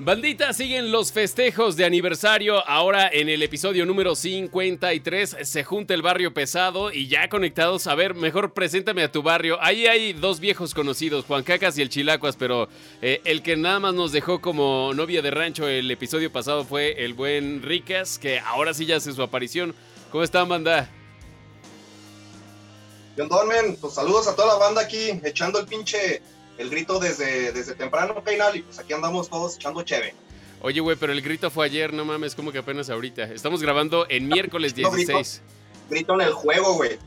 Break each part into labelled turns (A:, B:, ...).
A: Bandita, siguen los festejos de aniversario. Ahora en el episodio número 53 se junta el barrio pesado y ya conectados. A ver, mejor preséntame a tu barrio. Ahí hay dos viejos conocidos, Juan Cacas y el Chilacuas, pero eh, el que nada más nos dejó como novia de rancho el episodio pasado fue el buen Ricas, que ahora sí ya hace su aparición. ¿Cómo están, banda?
B: men? Pues saludos a toda la banda aquí, echando el pinche el grito desde, desde temprano, Peinal, y pues aquí andamos todos echando cheve.
A: Oye, güey, pero el grito fue ayer, no mames, como que apenas ahorita. Estamos grabando en miércoles 16.
B: grito, en el juego, güey.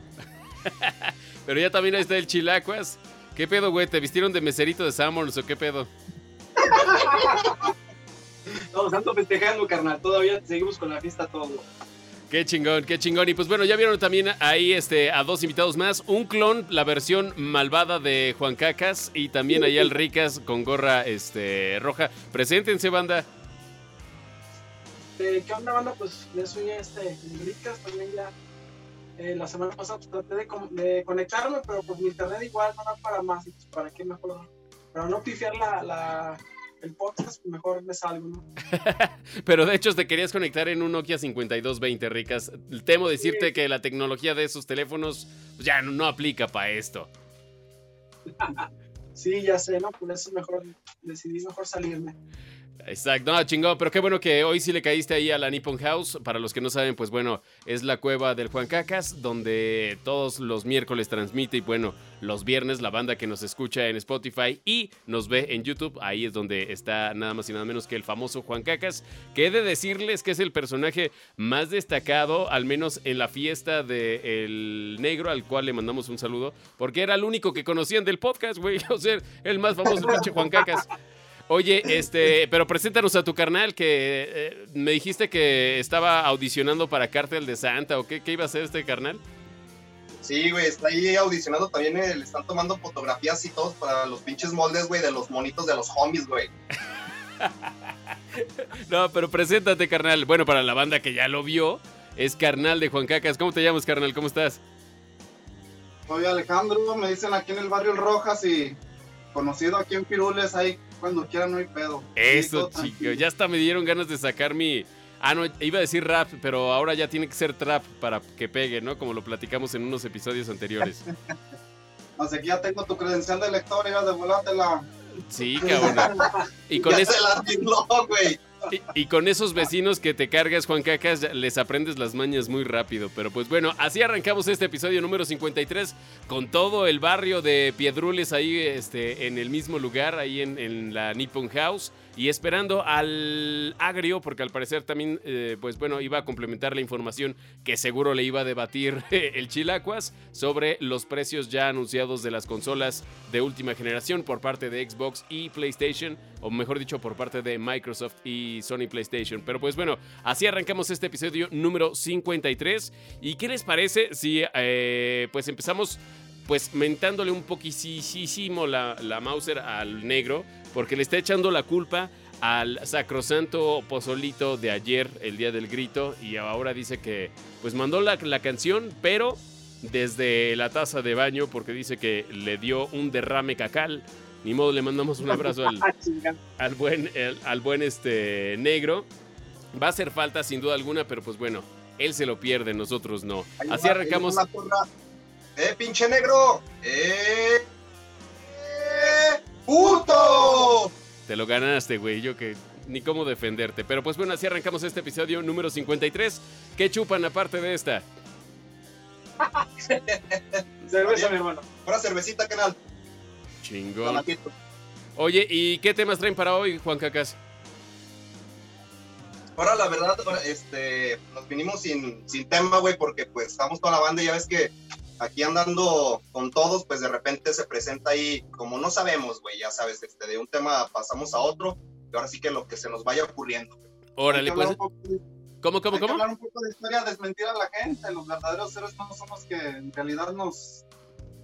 A: pero ya también está el Chilacuas. ¿Qué pedo, güey? ¿Te vistieron de meserito de Samuels o qué pedo?
C: Estamos tanto festejando, carnal. Todavía seguimos con la fiesta todo.
A: Qué chingón, qué chingón. Y pues bueno, ya vieron también ahí este, a dos invitados más. Un clon, la versión malvada de Juan Cacas. Y también ahí al Ricas con gorra este, roja. Preséntense, banda.
C: Eh, ¿Qué onda, banda? Pues yo soy este, Ricas también ya. Eh, la semana pasada traté de, conectarme, pero pues mi internet igual no da para más. Pues, ¿Para qué mejor? Para no pifiar la el podcast, mejor me salgo, ¿no?
A: Pero de hecho te querías conectar en un Nokia 5220, Ricas. Temo decirte que la tecnología de esos teléfonos ya no, aplica para esto.
C: sí, ya sé, ¿no? Por eso mejor decidí mejor salirme.
A: Exacto, no, chingón, pero qué bueno que hoy sí le caíste ahí a la Nippon House. Para los que no saben, pues bueno, es la cueva del Juan Cacas, donde todos los miércoles transmite y bueno, los viernes la banda que nos escucha en Spotify y nos ve en YouTube, ahí es donde está nada más y nada menos que el famoso Juan Cacas, que he de decirles que es el personaje más destacado, al menos en la fiesta del negro, al cual le mandamos un saludo, porque era el único que conocían del podcast, güey, o sea, el más famoso pinche Juan Cacas. Oye, este, pero preséntanos a tu carnal que eh, me dijiste que estaba audicionando para Cártel de Santa o qué, qué iba a hacer este carnal.
B: Sí, güey, está ahí audicionando también, eh, le están tomando fotografías y todo para los pinches moldes, güey, de los monitos de los homies, güey.
A: no, pero preséntate, carnal. Bueno, para la banda que ya lo vio, es carnal de Juan Cacas. ¿Cómo te llamas, carnal? ¿Cómo estás?
D: Soy Alejandro, me dicen aquí en el barrio El Rojas y conocido aquí en Pirules, ahí cuando quieran no hay pedo.
A: Eso, chicos. Ya hasta me dieron ganas de sacar mi. Ah, no, iba a decir rap, pero ahora ya tiene que ser trap para que pegue, ¿no? Como lo platicamos en unos episodios anteriores.
D: Así que ya tengo tu credencial de lector, ya de volátela.
A: Sí, cabrón. Y con eso. güey. Y, con esos vecinos que te cargas, Juan Cacas, les aprendes las mañas muy rápido. Pero pues bueno, así arrancamos este episodio número 53 con todo el barrio de Piedrules ahí este, en el mismo lugar, ahí en, en la Nippon House y esperando al agrio, porque al parecer también, eh, pues bueno, iba a complementar la información que seguro le iba a debatir el Chilacuas sobre los precios ya anunciados de las consolas de última generación por parte de Xbox y PlayStation, o mejor dicho, por parte de Microsoft y Sony PlayStation. Pero pues bueno, así arrancamos este episodio número 53. ¿Y qué les parece si eh, pues empezamos pues mentándole un poquísimo la, la Mauser al negro? Porque le está echando la culpa al sacrosanto pozolito de ayer, el día del grito, y ahora dice que pues mandó la, canción, pero desde la taza de baño, porque dice que le dio un derrame cacal. Ni modo, le mandamos un abrazo al, al buen, al buen este, negro. Va a hacer falta sin duda alguna, pero pues bueno, él se lo pierde, nosotros no. Así arrancamos.
B: ¡Eh, pinche negro! ¡Eh! ¡Puto!
A: Te lo ganaste, güey. Yo que ni cómo defenderte. Pero pues bueno, así arrancamos este episodio número 53. ¿Qué chupan aparte de esta?
C: Cerveza, mi hermano.
B: Ahora cervecita, canal.
A: Chingón. Oye, ¿y qué temas traen para hoy, Juan Cacas?
B: Ahora, la verdad, este, nos vinimos sin, sin tema, güey, porque pues estamos toda la banda y ya ves que aquí andando con todos, pues de repente se presenta ahí, como no sabemos, güey, ya sabes, este, de un tema pasamos a otro, y ahora sí que lo que se nos vaya ocurriendo.
A: Órale, pues. ¿Cómo, cómo, cómo?
D: hablar un poco de historia, desmentir a la gente. Los verdaderos héroes no somos que en realidad nos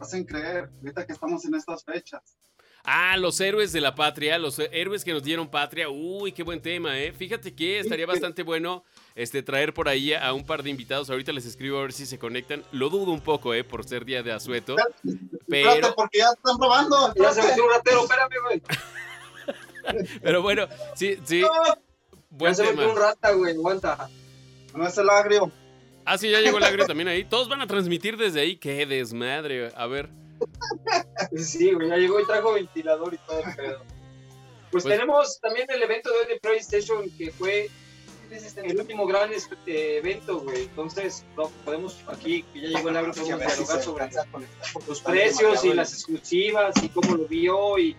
D: hacen creer, ahorita que estamos en estas fechas.
A: Ah, los héroes de la patria, los héroes que nos dieron patria. Uy, qué buen tema, ¿eh? Fíjate que estaría bastante bueno este, traer por ahí a un par de invitados. Ahorita les escribo a ver si se conectan. Lo dudo un poco, ¿eh? Por ser día de asueto.
B: Pero... porque ya están robando.
C: Ya se metió un ratero, espérame, güey.
A: Pero bueno, sí, sí.
E: Buen ya tema. un rata, güey, aguanta.
D: No es el agrio.
A: Ah, sí, ya llegó el agrio también ahí. Todos van a transmitir desde ahí. Qué desmadre. A ver.
E: Sí, güey, ya llegó y trajo ventilador y todo el pedo. Pues, pues, tenemos también el evento de hoy de PlayStation que fue el último gran este, evento, güey. Entonces, podemos aquí, que ya llegó el agro, podemos dialogar sobre los precios y las exclusivas y cómo lo vio y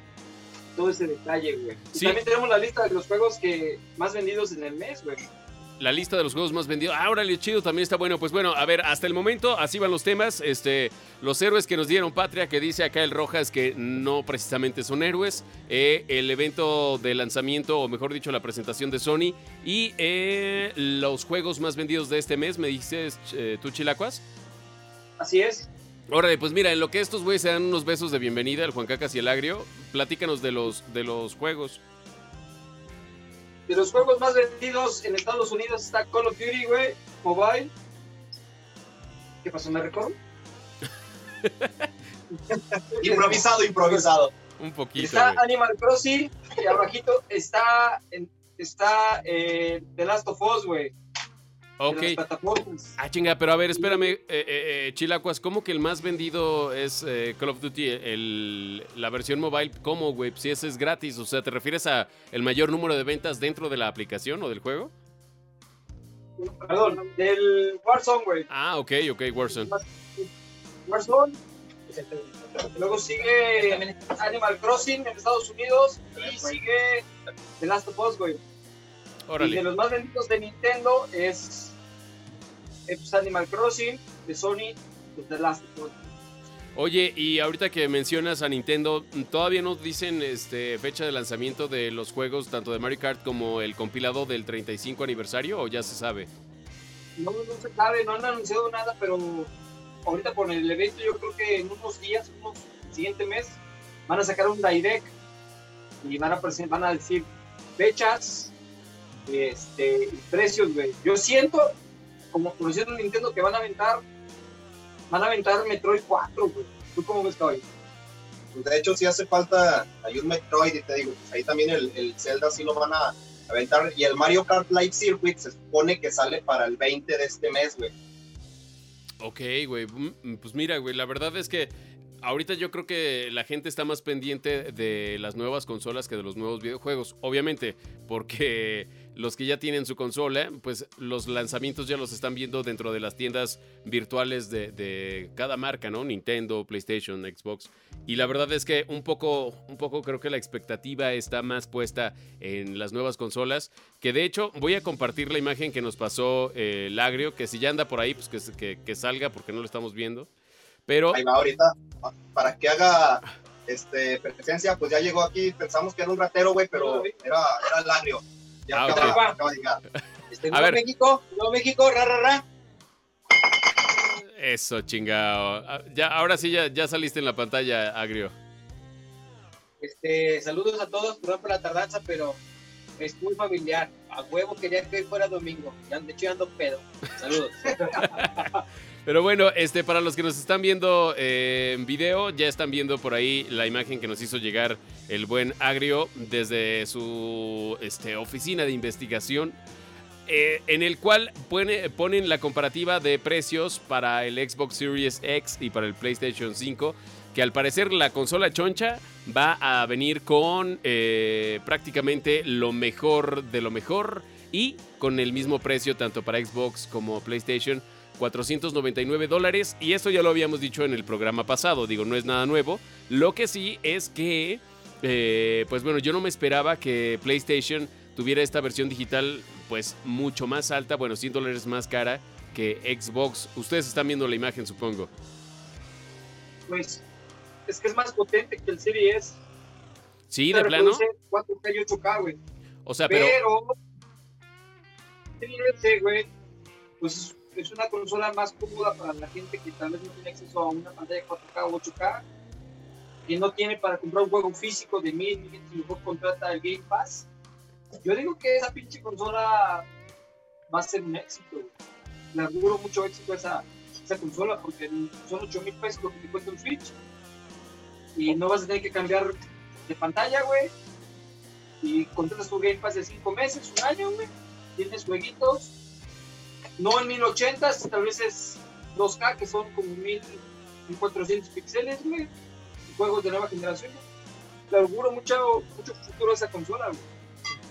E: todo ese detalle, güey. Y también tenemos la lista de los juegos que más vendidos en el mes, güey
A: la lista de los juegos más vendidos. Ah, órale, chido, también está bueno. Pues bueno, a ver, hasta el momento, así van los temas. Este, los héroes que nos dieron Patria, que dice acá el Rojas que no precisamente son héroes. Eh, el evento de lanzamiento, o mejor dicho, la presentación de Sony. Y eh, los juegos más vendidos de este mes, ¿me dices eh, tú, Chilacuas?
E: Así es.
A: Órale, pues mira, en lo que estos güeyes se dan unos besos de bienvenida, el Juan Cacas y el Agrio, platícanos de los, de los juegos
E: de los juegos más vendidos en Estados Unidos está Call of Duty, güey, mobile. ¿Qué pasó? ¿Me recuerdo?
B: improvisado, improvisado.
A: Un poquito.
E: Está Animal Crossing y abajito está, está eh, The Last of Us, güey.
A: Ok. Ah, chinga, pero a ver, espérame, eh, eh, eh, Chilacuas, ¿cómo que el más vendido es Call of Duty, el, la versión mobile? ¿Cómo, güey? Si ese es gratis, o sea, ¿te refieres a el mayor número de ventas dentro de la aplicación o del juego?
E: Perdón, del Warzone, güey.
A: Ah, ok, ok, Warzone.
E: Warzone. Luego sigue Animal Crossing en Estados Unidos y sigue The Last of Us, güey. Y de los más vendidos de Nintendo es es Animal Crossing, de Sony, pues The Last of
A: Oye, y ahorita que mencionas a Nintendo, ¿todavía no dicen este, fecha de lanzamiento de los juegos, tanto de Mario Kart como el compilado del 35 aniversario, o ya se sabe?
E: No, no se sabe, no han anunciado nada, pero ahorita por el evento yo creo que en unos días, unos siguiente mes, van a sacar un direct y van a, van a decir fechas, este, precios, güey. Yo siento, como conociendo Nintendo que van a aventar, van a aventar Metroid 4, güey. ¿Tú cómo ves, hoy?
B: Pues de hecho, sí hace falta, hay un Metroid y te digo, pues ahí también el, el Zelda sí lo van a aventar. Y el Mario Kart Live Circuit se supone que sale para el 20 de este mes, güey.
A: Ok, güey. Mm, pues mira, güey, la verdad es que ahorita yo creo que la gente está más pendiente de las nuevas consolas que de los nuevos videojuegos. Obviamente, porque los que ya tienen su consola, pues los lanzamientos ya los están viendo dentro de las tiendas virtuales de, cada marca, ¿no? Nintendo, PlayStation, Xbox. Y la verdad es que un poco, un poco creo que la expectativa está más puesta en las nuevas consolas. Que de hecho voy a compartir la imagen que nos pasó eh, el Agrio, que si ya anda por ahí, pues que salga porque no lo estamos viendo. Pero...
B: Ahí va ahorita, para que haga este, presencia, pues ya llegó aquí, pensamos que era un ratero, güey, pero era, era el agrio. Ya ah, acaba,
E: de llegar. Este, a ver. México, Nuevo México, ra, ra, ra.
A: Eso, chingado. Ah, ya, ahora sí ya, ya saliste en la pantalla, Agrio.
E: Este, saludos a todos, perdón por la tardanza, pero es muy familiar. A huevo quería que hoy fuera domingo. Ya de hecho ya ando pedo. Saludos.
A: Pero bueno, este, para los que nos están viendo eh, en video, ya están viendo por ahí la imagen que nos hizo llegar el buen Agrio desde su este, oficina de investigación. Eh, en el cual ponen la comparativa de precios para el Xbox Series X y para el PlayStation 5, que al parecer la consola choncha va a venir con eh, prácticamente lo mejor de lo mejor y con el mismo precio tanto para Xbox como PlayStation 499 dólares. Y esto ya lo habíamos dicho en el programa pasado, digo, no es nada nuevo. Lo que sí es que, eh, pues bueno, yo no me esperaba que PlayStation tuviera esta versión digital pues mucho más alta, bueno, 100 dólares más cara que Xbox. Ustedes están viendo la imagen, supongo.
E: Pues es que es más potente que el Series
A: Sí, de plano.
E: 4K y 8K, güey.
A: O sea, pero...
E: Pero... Series güey, pues es una consola más cómoda para la gente que tal vez no tiene acceso a una pantalla 4K o 8K, que no tiene para comprar un juego físico de 1000, y mejor contrata el Game Pass. Yo digo que esa pinche consola va a ser un éxito. Le auguro mucho éxito a esa, esa consola porque son 8 mil pesos lo que te cuesta un Switch. Y no vas a tener que cambiar de pantalla, güey. y contratas tu Game Pass de 5 meses, un año, güey. Tienes jueguitos, no en 1080, tal vez es 2K, que son como 1000, 1400 píxeles, güey. Juegos de nueva generación. Le auguro mucho, mucho futuro a esa consola, güey.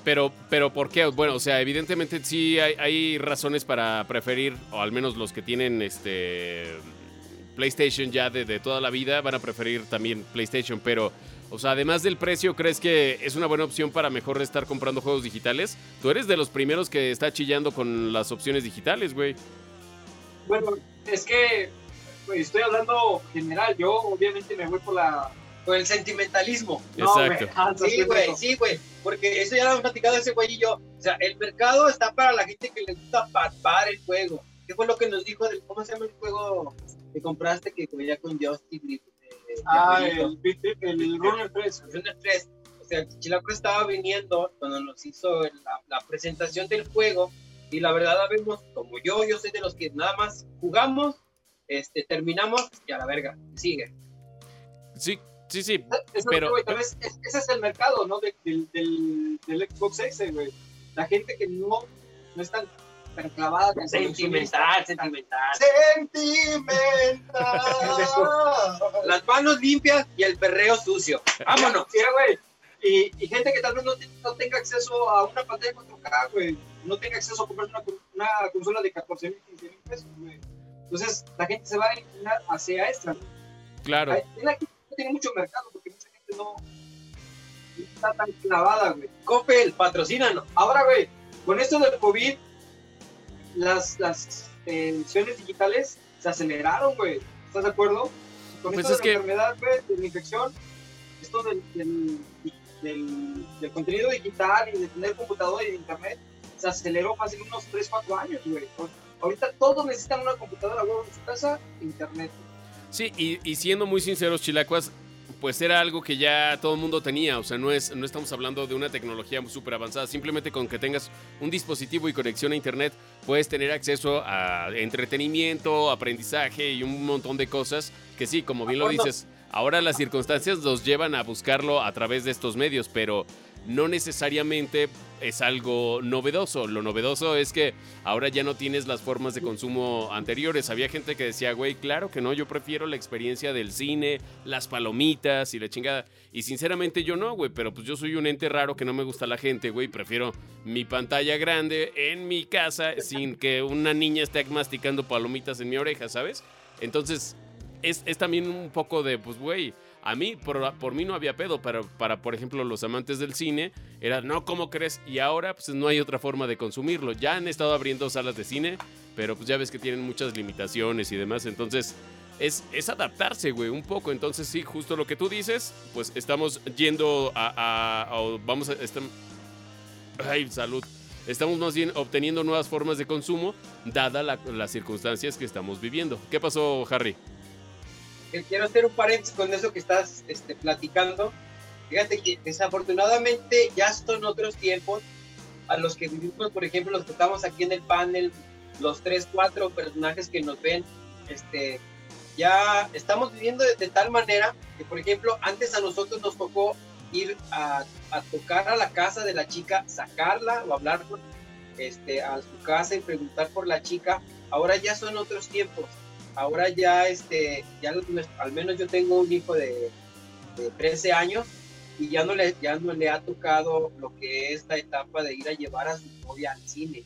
A: Pero, pero ¿por qué? Bueno, o sea, evidentemente sí hay, hay razones para preferir, o al menos los que tienen este PlayStation ya de, de toda la vida van a preferir también PlayStation, pero, o sea, además del precio, ¿crees que es una buena opción para mejor estar comprando juegos digitales? Tú eres de los primeros que está chillando con las opciones digitales, güey.
E: Bueno, es que pues, estoy hablando general. Yo obviamente me voy por la
F: Con el sentimentalismo.
E: No, güey,
A: Exacto.
E: no,
F: Sí, güey, sí, güey. Porque eso ya lo hemos platicado ese güey y yo. O sea, el mercado está para la gente que le gusta papar el juego. ¿Qué fue lo que nos dijo del, cómo se llama el juego que compraste que venía con Justin Bieber?
E: Ah, el, el Runner 3.
F: Runner 3. O sea, Chilaco estaba viniendo cuando nos hizo la, la presentación del juego y la verdad vemos, como yo, yo soy de los que nada más jugamos, este, terminamos y a la verga, sigue.
A: Sí, sí, sí.
E: Es lo
A: Pero-
E: que, güey, tal vez es- ese es el mercado, ¿no? De- del, del, del Xbox S, güey. La gente que no, no es tan, clavada con
F: Sentimental, sentimental.
B: Sentimental.
F: Las manos limpias y el perreo sucio. Vámonos.
E: Sí, güey. Y, y gente que tal vez no, no tenga acceso a una pantalla 4K, güey. No tenga acceso a comprar una, una consola de 14 mil, 15 mil pesos, güey. Entonces, la gente se va a inclinar hacia esta. güey.
A: Claro.
E: La gente tiene mucho mercado porque mucha gente no no está tan clavada, güey.
F: Coppel, patrocínanos.
E: Ahora, güey, con esto del COVID, las, las eh, ediciones digitales se aceleraron, güey. ¿Estás de acuerdo? Con
A: Pues
E: esto
A: es
E: de
A: que-
E: la enfermedad, güey, de la infección, esto del, del, del- del contenido digital y de tener computadora y de internet, se aceleró fácil unos 3, 4 años, güey. Ahorita todos necesitan una computadora, güey, en su casa, internet.
A: Sí, y, y siendo muy sinceros, Chilacuas, pues era algo que ya todo el mundo tenía. O sea, no, es, no estamos hablando de una tecnología súper avanzada. Simplemente con que tengas un dispositivo y conexión a Internet, puedes tener acceso a entretenimiento, aprendizaje y un montón de cosas que sí, como bien lo dices, ahora las circunstancias nos llevan a buscarlo a través de estos medios, pero no necesariamente es algo novedoso. Lo novedoso es que ahora ya no tienes las formas de consumo anteriores. Había gente que decía, güey, claro que no, yo prefiero la experiencia del cine, las palomitas y la chingada. Y sinceramente yo no, güey, pero pues yo soy un ente raro que no me gusta la gente, güey. Prefiero mi pantalla grande en mi casa sin que una niña esté masticando palomitas en mi oreja, ¿sabes? Entonces, es, es también un poco de, pues, güey, a mí, por, por mí no había pedo, pero para, por ejemplo, los amantes del cine, era, no, ¿cómo crees? Y ahora, pues, no hay otra forma de consumirlo. Ya han estado abriendo salas de cine, pero pues ya ves que tienen muchas limitaciones y demás, entonces... Es, es adaptarse, güey, un poco. Entonces, sí, justo lo que tú dices, pues estamos yendo a. vamos a. estam- ay, salud. Estamos más bien obteniendo nuevas formas de consumo, dada la- las circunstancias que estamos viviendo. ¿Qué pasó, Harry?
F: Quiero hacer un paréntesis con eso que estás este, platicando. Fíjate que desafortunadamente ya son otros tiempos a los que vivimos, por ejemplo, los que estamos aquí en el panel, los tres, cuatro personajes que nos ven, este, ya estamos viviendo de, de tal manera que, por ejemplo, antes a nosotros nos tocó ir a, a tocar a la casa de la chica, sacarla o hablar con, este, a su casa y preguntar por la chica. Ahora ya son otros tiempos ahora ya, este, ya al menos yo tengo un hijo de, de 13 años y ya no, le, ya no le ha tocado lo que es la etapa de ir a llevar a su novia al cine.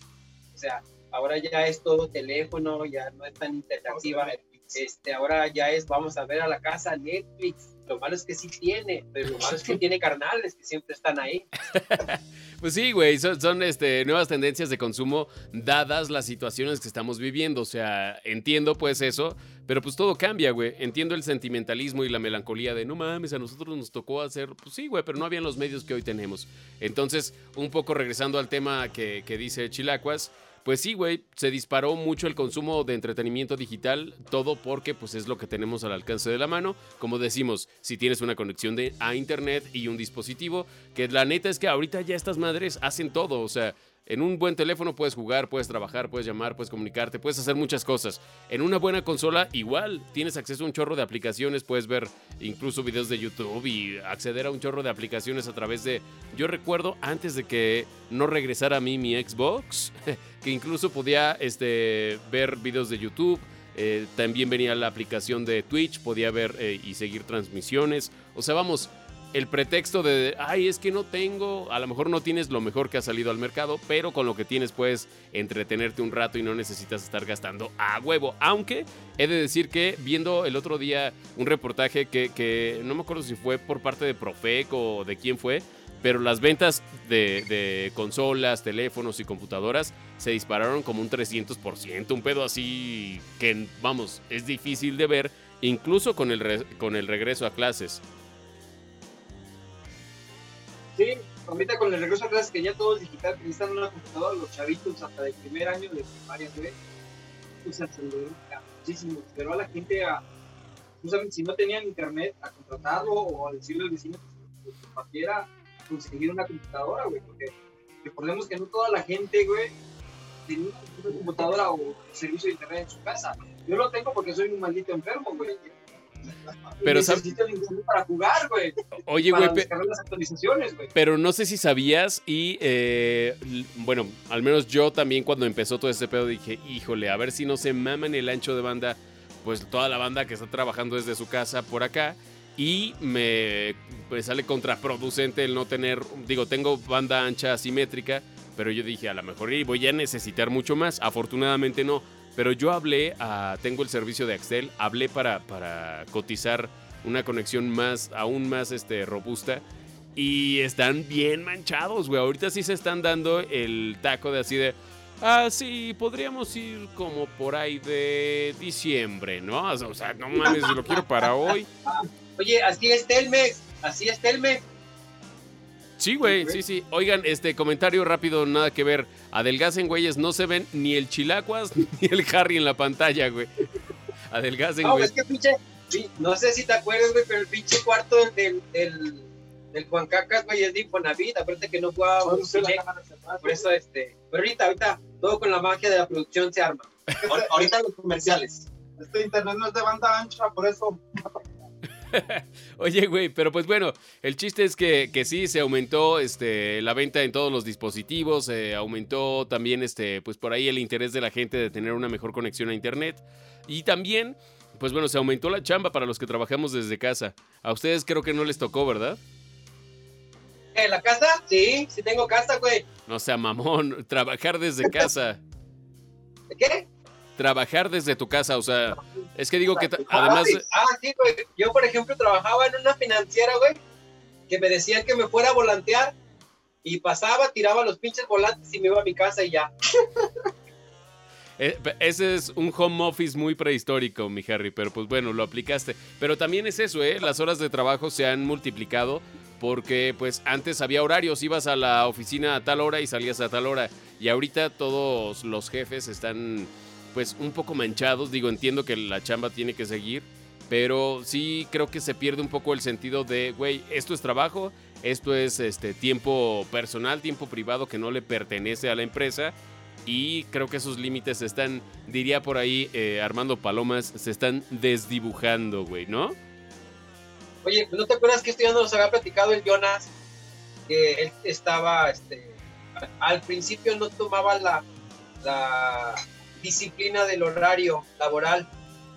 F: O sea, ahora ya es todo teléfono, ya no es tan interactiva. Este, ahora ya es, vamos a ver a la casa Netflix. Lo malo es que sí tiene, pero lo malo es que tiene carnales que siempre están ahí.
A: Pues sí, güey, son, son, este, nuevas tendencias de consumo dadas las situaciones que estamos viviendo. O sea, entiendo pues eso, pero pues todo cambia, güey. Entiendo el sentimentalismo y la melancolía de no mames, a nosotros nos tocó hacer. Pues sí, güey, pero no habían los medios que hoy tenemos. Entonces, un poco regresando al tema que, que dice Chilacuas. Pues sí, güey, se disparó mucho el consumo de entretenimiento digital, todo porque pues es lo que tenemos al alcance de la mano. Como decimos, si tienes una conexión de, a internet y un dispositivo, que la neta es que ahorita ya estas madres hacen todo, o sea, En un buen teléfono puedes jugar, puedes trabajar, puedes llamar, puedes comunicarte, puedes hacer muchas cosas. En una buena consola igual tienes acceso a un chorro de aplicaciones, puedes ver incluso videos de YouTube y acceder a un chorro de aplicaciones a través de... Yo recuerdo antes de que no regresara a mí mi Xbox, que incluso podía este, ver videos de YouTube. eh, también venía la aplicación de Twitch, podía ver eh, y seguir transmisiones. O sea, vamos, el pretexto de, ay, es que no tengo, a lo mejor no tienes lo mejor que ha salido al mercado, pero con lo que tienes puedes entretenerte un rato y no necesitas estar gastando a huevo. Aunque he de decir que viendo el otro día un reportaje que, no me acuerdo si fue por parte de Profec o de quién fue, pero las ventas de, de consolas, teléfonos y computadoras se dispararon como un 300%, un pedo así que, vamos, es difícil de ver, incluso con el, re- con el regreso a clases.
E: Sí, ahorita con el regreso a clases que ya todo es digital, que necesitan una computadora, los chavitos hasta del primer año de primaria, güey, usan celular muchísimo. Pero a la gente a, justamente si no tenían internet, a contratarlo o a decirle al vecino que compartiera conseguir una computadora, güey, porque recordemos que no toda la gente, güey, tenía una computadora o servicio de internet en su casa. Yo lo tengo porque soy un maldito enfermo, güey.
A: Pero,
E: Y
A: ¿sab-
E: necesito el internet para jugar, güey.
A: Oye,
E: para
A: güey, pe-
E: descargar las actualizaciones, güey.
A: pero no sé si sabías y, eh, bueno, al menos yo también cuando empezó todo este pedo dije, híjole, a ver si no se maman el ancho de banda, pues toda la banda que está trabajando desde su casa por acá. Y me pues, sale contraproducente el no tener, digo, tengo banda ancha asimétrica, pero yo dije, a lo mejor y voy a necesitar mucho más. Afortunadamente no. Pero yo hablé, a, tengo el servicio de Axtel, hablé para, para cotizar una conexión más, aún más este, robusta. Y están bien manchados, güey. Ahorita sí se están dando el taco de así de. Ah, sí, podríamos ir como por ahí de diciembre, ¿no? O sea, no mames, lo quiero para hoy.
F: Oye, así es Telmex, así es Telmex.
A: Sí, güey, sí, sí. Oigan, este comentario rápido, nada que ver. Adelgacen, güeyes, no se ven ni el chilacuas ni el Harry en la pantalla, güey. Adelgacen,
F: No,
A: güey.
F: es que pinche, sí, no sé si te acuerdas, güey, pero el pinche cuarto del, del, del, del Juan Cacas, güey, es de Infonavit, aparte que no jugaba
E: se apaga,
F: por eso, este, pero ahorita, ahorita, todo con la magia de la producción se arma.
B: Ahor- Ahorita los comerciales.
D: Este internet no es de banda ancha, por eso
A: Oye, güey, pero pues bueno, el chiste es que, que sí se aumentó este, la venta en todos los dispositivos, se aumentó también este, pues por ahí el interés de la gente de tener una mejor conexión a internet y también, pues bueno, se aumentó la chamba para los que trabajamos desde casa. A ustedes creo que no les tocó, ¿verdad?
F: ¿En la casa? Sí, sí tengo casa, güey.
A: No sea mamón, trabajar desde casa.
F: ¿De qué?
A: Trabajar desde tu casa, o sea, es que digo que ta- además...
F: Ah, sí, güey. Yo, por ejemplo, trabajaba en una financiera, güey, que me decían que me fuera a volantear y pasaba, tiraba los pinches volantes y me iba a mi casa y ya.
A: Eh, Ese es un home office muy prehistórico, mi Harry, pero pues bueno, lo aplicaste. Pero también es eso, ¿eh? Las horas de trabajo se han multiplicado porque pues antes había horarios, ibas a la oficina a tal hora y salías a tal hora. Y ahorita todos los jefes están pues un poco manchados. Digo, entiendo que la chamba tiene que seguir, pero sí creo que se pierde un poco el sentido de, güey, esto es trabajo, esto es este tiempo personal, tiempo privado que no le pertenece a la empresa. Y creo que esos límites están, diría por ahí eh, Armando Palomas, se están desdibujando, güey, ¿no?
F: Oye, ¿no te acuerdas que esto ya nos había platicado el Jonas? Que él estaba, este, al principio no tomaba la disciplina del horario laboral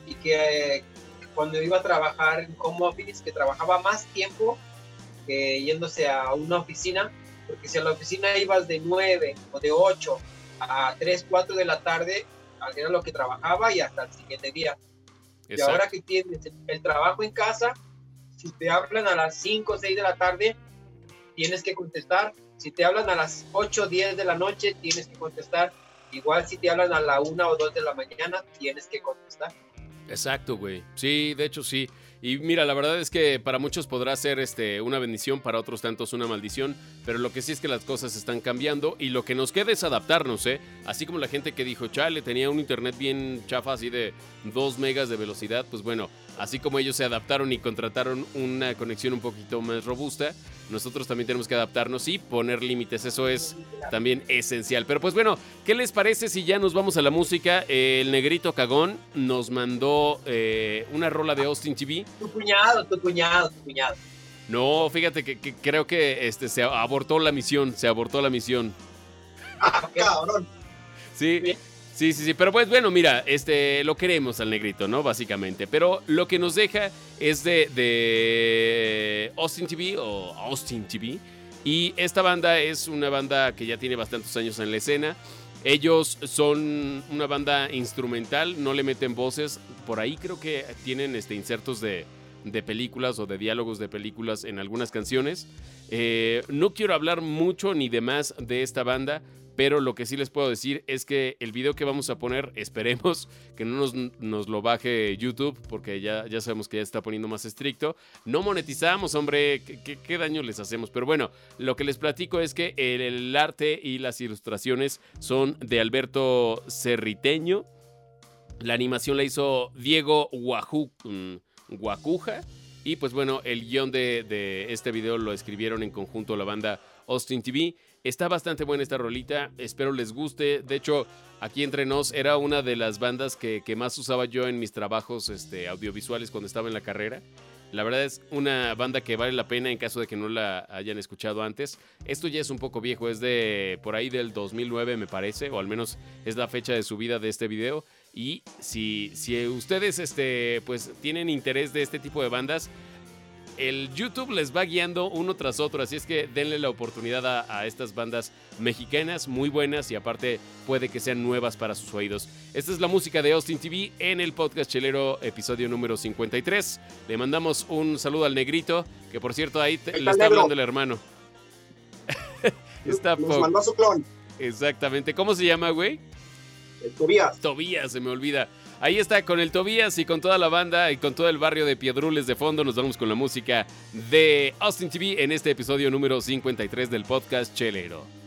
F: y que eh, cuando iba a trabajar en home office, que trabajaba más tiempo que yéndose a una oficina, porque si a la oficina ibas de 9 o de 8 a 3, 4 de la tarde, era lo que trabajaba y hasta el siguiente día. Y ahora que tienes el, el trabajo en casa, si te hablan a las 5 o 6 de la tarde, tienes que contestar. Si te hablan a las 8 o 10 de la noche, tienes que contestar. Igual si te hablan a la 1 o 2 de la mañana, tienes que contestar.
A: Exacto, güey. Sí, de hecho sí. Y mira, la verdad es que para muchos podrá ser este, una bendición, para otros tantos una maldición, pero lo que sí es que las cosas están cambiando y lo que nos queda es adaptarnos, ¿eh? Así como la gente que dijo, chale, tenía un internet bien chafa, así de 2 megas de velocidad, pues bueno, así como ellos se adaptaron y contrataron una conexión un poquito más robusta, nosotros también tenemos que adaptarnos y poner límites. Eso es también esencial. Pero pues bueno, ¿qué les parece si ya nos vamos a la música? el negrito cagón nos mandó eh, una rola de Austin TV.
F: Tu cuñado, tu cuñado, tu cuñado.
A: No, fíjate que, creo que este, se abortó la misión, se abortó la misión.
B: Ah, cabrón.
A: Sí. Sí, sí, sí, pero pues bueno, mira, este, lo queremos al negrito, ¿no? Básicamente, pero lo que nos deja es de, de Austin TV o Austin TV. Y esta banda es una banda que ya tiene bastantes años en la escena. Ellos son una banda instrumental, no le meten voces. Por ahí creo que tienen este, insertos de, de películas o de diálogos de películas en algunas canciones. Eh, no quiero hablar mucho ni de más de esta banda, pero lo que sí les puedo decir es que el video que vamos a poner, esperemos que no nos, lo baje YouTube, porque ya, ya sabemos que ya está poniendo más estricto. No monetizamos, hombre, ¿qué, daño les hacemos? Pero bueno, lo que les platico es que el, arte y las ilustraciones son de Alberto Cerriteño. La animación la hizo Diego Guacuja. Y pues bueno, el guion de este video lo escribieron en conjunto la banda Austin TV. Está bastante buena esta rolita, espero les guste. De hecho, aquí entre nos era una de las bandas que, más usaba yo en mis trabajos este, audiovisuales cuando estaba en la carrera. La verdad es una banda que vale la pena en caso de que no la hayan escuchado antes. Esto ya es un poco viejo, es de por ahí del 2009 me parece, o al menos es la fecha de subida de este video. Y si, si ustedes este, pues, tienen interés de este tipo de bandas, el YouTube les va guiando uno tras otro, así es que denle la oportunidad a, estas bandas mexicanas muy buenas y aparte puede que sean nuevas para sus oídos. Esta es la música de Austin TV en el podcast chelero episodio número 53. Le mandamos un saludo al negrito, que por cierto ahí le está hablando el hermano.
B: está Nos mandó su clon.
A: Exactamente. ¿Cómo se llama, güey?
B: Tobías.
A: Tobías, se me olvida. Ahí está con el Tobías y con toda la banda y con todo el barrio de Piedrules de fondo. Nos vamos con la música de Austin TV en este episodio número 53 del podcast Chelero.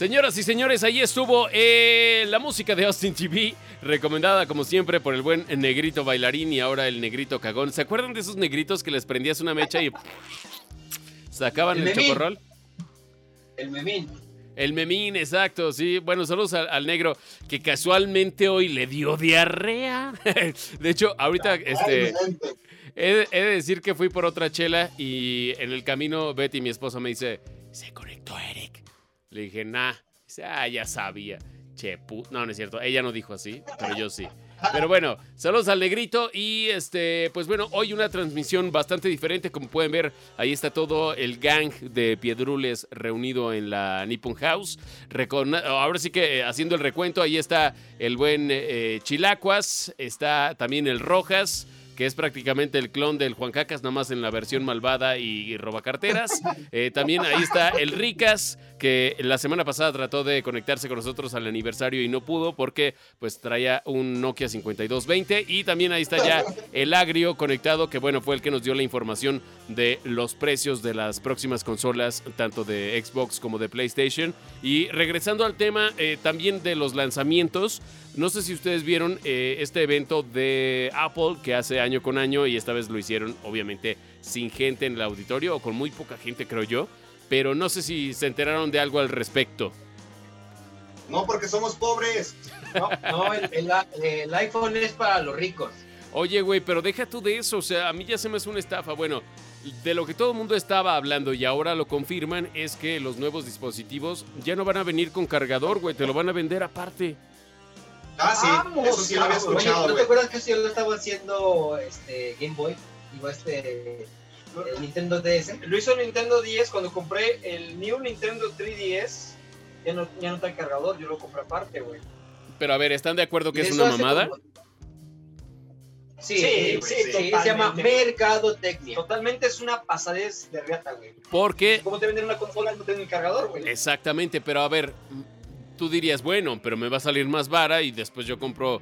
A: Señoras y señores, ahí estuvo eh, la música de Austin TV, recomendada como siempre por el buen negrito bailarín y ahora el negrito cagón. ¿Se acuerdan de esos negritos que les prendías una mecha y sacaban
F: El
A: el,
F: memín.
A: chocorrol?
F: El memín.
A: El memín, exacto, sí. Bueno, saludos al, al negro que casualmente hoy le dio diarrea. De hecho, ahorita este, he, he de decir que fui por otra chela y en el camino Betty, mi esposa, me dice, se conectó Eric. Le dije, nah. Dice, ah, ya sabía. Che, pu-". No, no es cierto. Ella no dijo así, pero yo sí. Pero bueno, saludos al negrito y este, pues bueno, hoy una transmisión bastante diferente, como pueden ver, ahí está todo el gang de Piedrules reunido en la Nippon House. Ahora sí que eh, haciendo el recuento, ahí está el buen eh, Chilacuas, está también el Rojas, que es prácticamente el clon del Juan Cacas, nada más en la versión malvada y, robacarteras. Eh, también ahí está el Ricas, que la semana pasada trató de conectarse con nosotros al aniversario y no pudo porque pues traía un Nokia 5220. Y también ahí está ya el Agrio conectado, que bueno, fue el que nos dio la información de los precios de las próximas consolas, tanto de Xbox como de PlayStation. Y regresando al tema eh, también de los lanzamientos, no sé si ustedes vieron eh, este evento de Apple que hace año con año y esta vez lo hicieron obviamente sin gente en el auditorio o con muy poca gente creo yo, pero no sé si se enteraron de algo al respecto.
B: No, porque somos pobres.
F: No, no el, el- el iPhone es para los ricos.
A: Oye, güey, pero deja tú de eso, o sea, a mí ya se me hace una estafa. Bueno, de lo que todo el mundo estaba hablando y ahora lo confirman es que los nuevos dispositivos ya no van a venir con cargador, güey, te lo van a vender aparte.
B: Ah, sí,
C: Vamos,
B: eso sí lo había
C: cabrón.
F: Oye,
B: escuchado,
F: ¿no te acuerdas que eso yo lo estaba haciendo este, Game Boy? Digo, este. El Nintendo DS.
E: Lo hizo Nintendo 10 cuando compré el New Nintendo 3DS. Ya no, ya no trae cargador, yo lo compré aparte, güey.
A: Pero a ver, ¿están de acuerdo que es una mamada?
F: como- Sí,
E: Sí,
F: sí,
E: sí,
F: sí, se llama mercadotecnia.
E: Totalmente es una pasadez de reata, güey.
A: Porque
E: ¿Cómo te venden una consola y no tienen el cargador, güey?
A: Exactamente, pero a ver, tú dirías, bueno, pero me va a salir más vara y después yo compro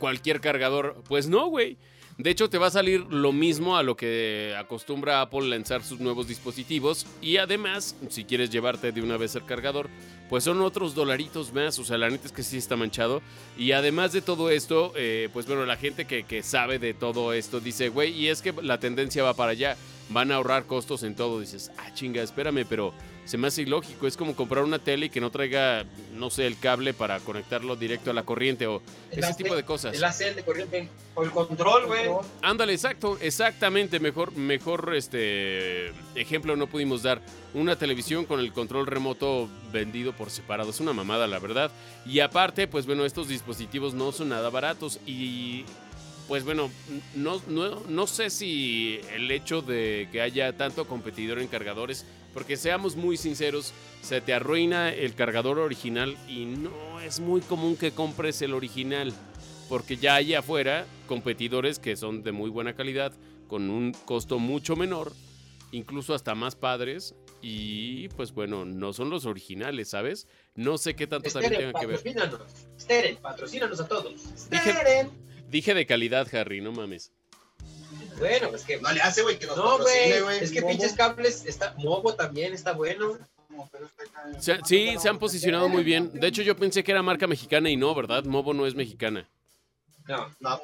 A: cualquier cargador. Pues no, güey. De hecho, te va a salir lo mismo a lo que acostumbra Apple lanzar sus nuevos dispositivos. Y además, si quieres llevarte de una vez el cargador, pues son otros dolaritos más. O sea, la neta es que sí está manchado. Y además de todo esto, eh, pues bueno, la gente que, que sabe de todo esto dice, güey, y es que la tendencia va para allá. Van a ahorrar costos en todo. Dices, ah, chinga, espérame, pero se me hace ilógico. Es como comprar una tele y que no traiga, no sé, el cable para conectarlo directo a la corriente o
F: El
A: ese
F: AC
A: tipo de cosas.
F: El ACL de corriente.
E: O el control, güey.
A: Ándale, exacto, exactamente. Mejor, mejor este ejemplo no pudimos dar. Una televisión con el control remoto vendido por separado. Es una mamada, la verdad. Y aparte, pues bueno, estos dispositivos no son nada baratos. Y pues bueno, no, no, no sé si el hecho de que haya tanto competidor en cargadores, porque seamos muy sinceros, se te arruina el cargador original y no es muy común que compres el original porque ya hay afuera competidores que son de muy buena calidad, con un costo mucho menor, incluso hasta más padres, y pues bueno, no son los originales, ¿sabes? No sé qué tanto también tenga que ver.
F: patrocínanos. Steren, patrocínanos a todos. Steren.
A: Dije de calidad, Harry, no mames.
F: Bueno, es que.
B: No le hace, güey, que nos
F: No, güey.
B: güey.
F: Es que pinches cables. Está, Movo también está bueno.
A: Se sí, se han posicionado muy bien. De hecho, yo pensé que era marca mexicana y no, ¿verdad? Movo no es mexicana.
F: No.
B: No,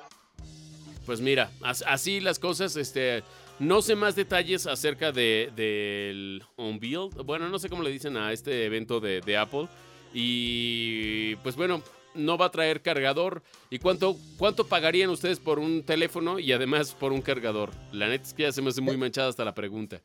A: Pues mira, as- así las cosas, este, no sé más detalles acerca de, del Unveiled, bueno, no sé cómo le dicen a este evento de, de Apple, y pues bueno, no va a traer cargador, ¿y cuánto, cuánto pagarían ustedes por un teléfono y además por un cargador? La neta es que ya se me hace muy manchada hasta la pregunta.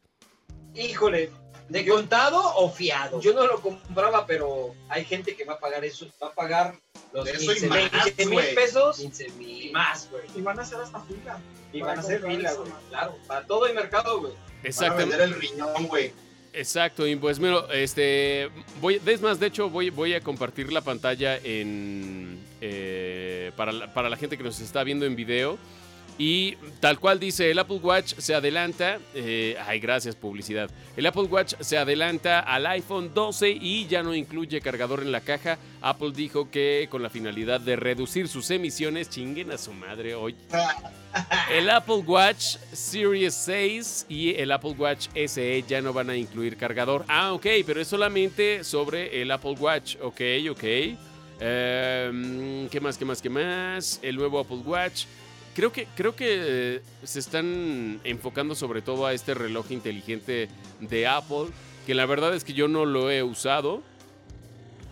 E: Híjole,
F: ¿De contado o fiado?
E: yo no lo compraba, pero hay gente que va a pagar eso. Va a pagar
F: Los
B: de eso y
F: 15
B: más,
E: 20 mil pesos
F: 15
E: y
F: mil.
E: más, güey.
C: Y van a hacer hasta fila.
E: Y van a hacer fila, güey. Claro, para todo el mercado, güey.
B: Van a
A: Exactamente.
B: vender el riñón, güey.
A: Exacto, y pues bueno, este, voy, es más, de hecho voy, voy a compartir la pantalla en, eh, para, la, para la gente que nos está viendo en video Y tal cual dice, el Apple Watch se adelanta, eh, ay gracias publicidad, el Apple Watch se adelanta al iPhone 12 y ya no incluye cargador en la caja. Apple dijo que con la finalidad de reducir sus emisiones, chinguen a su madre hoy. El Apple Watch Series 6 y el Apple Watch SE ya no van a incluir cargador. Ah, ok, pero es solamente sobre el Apple Watch. Ok, ok. Em, ¿Qué más, qué más, qué más? El nuevo Apple Watch. Creo que, creo que eh, se están enfocando sobre todo a este reloj inteligente de Apple, que la verdad es que yo no lo he usado,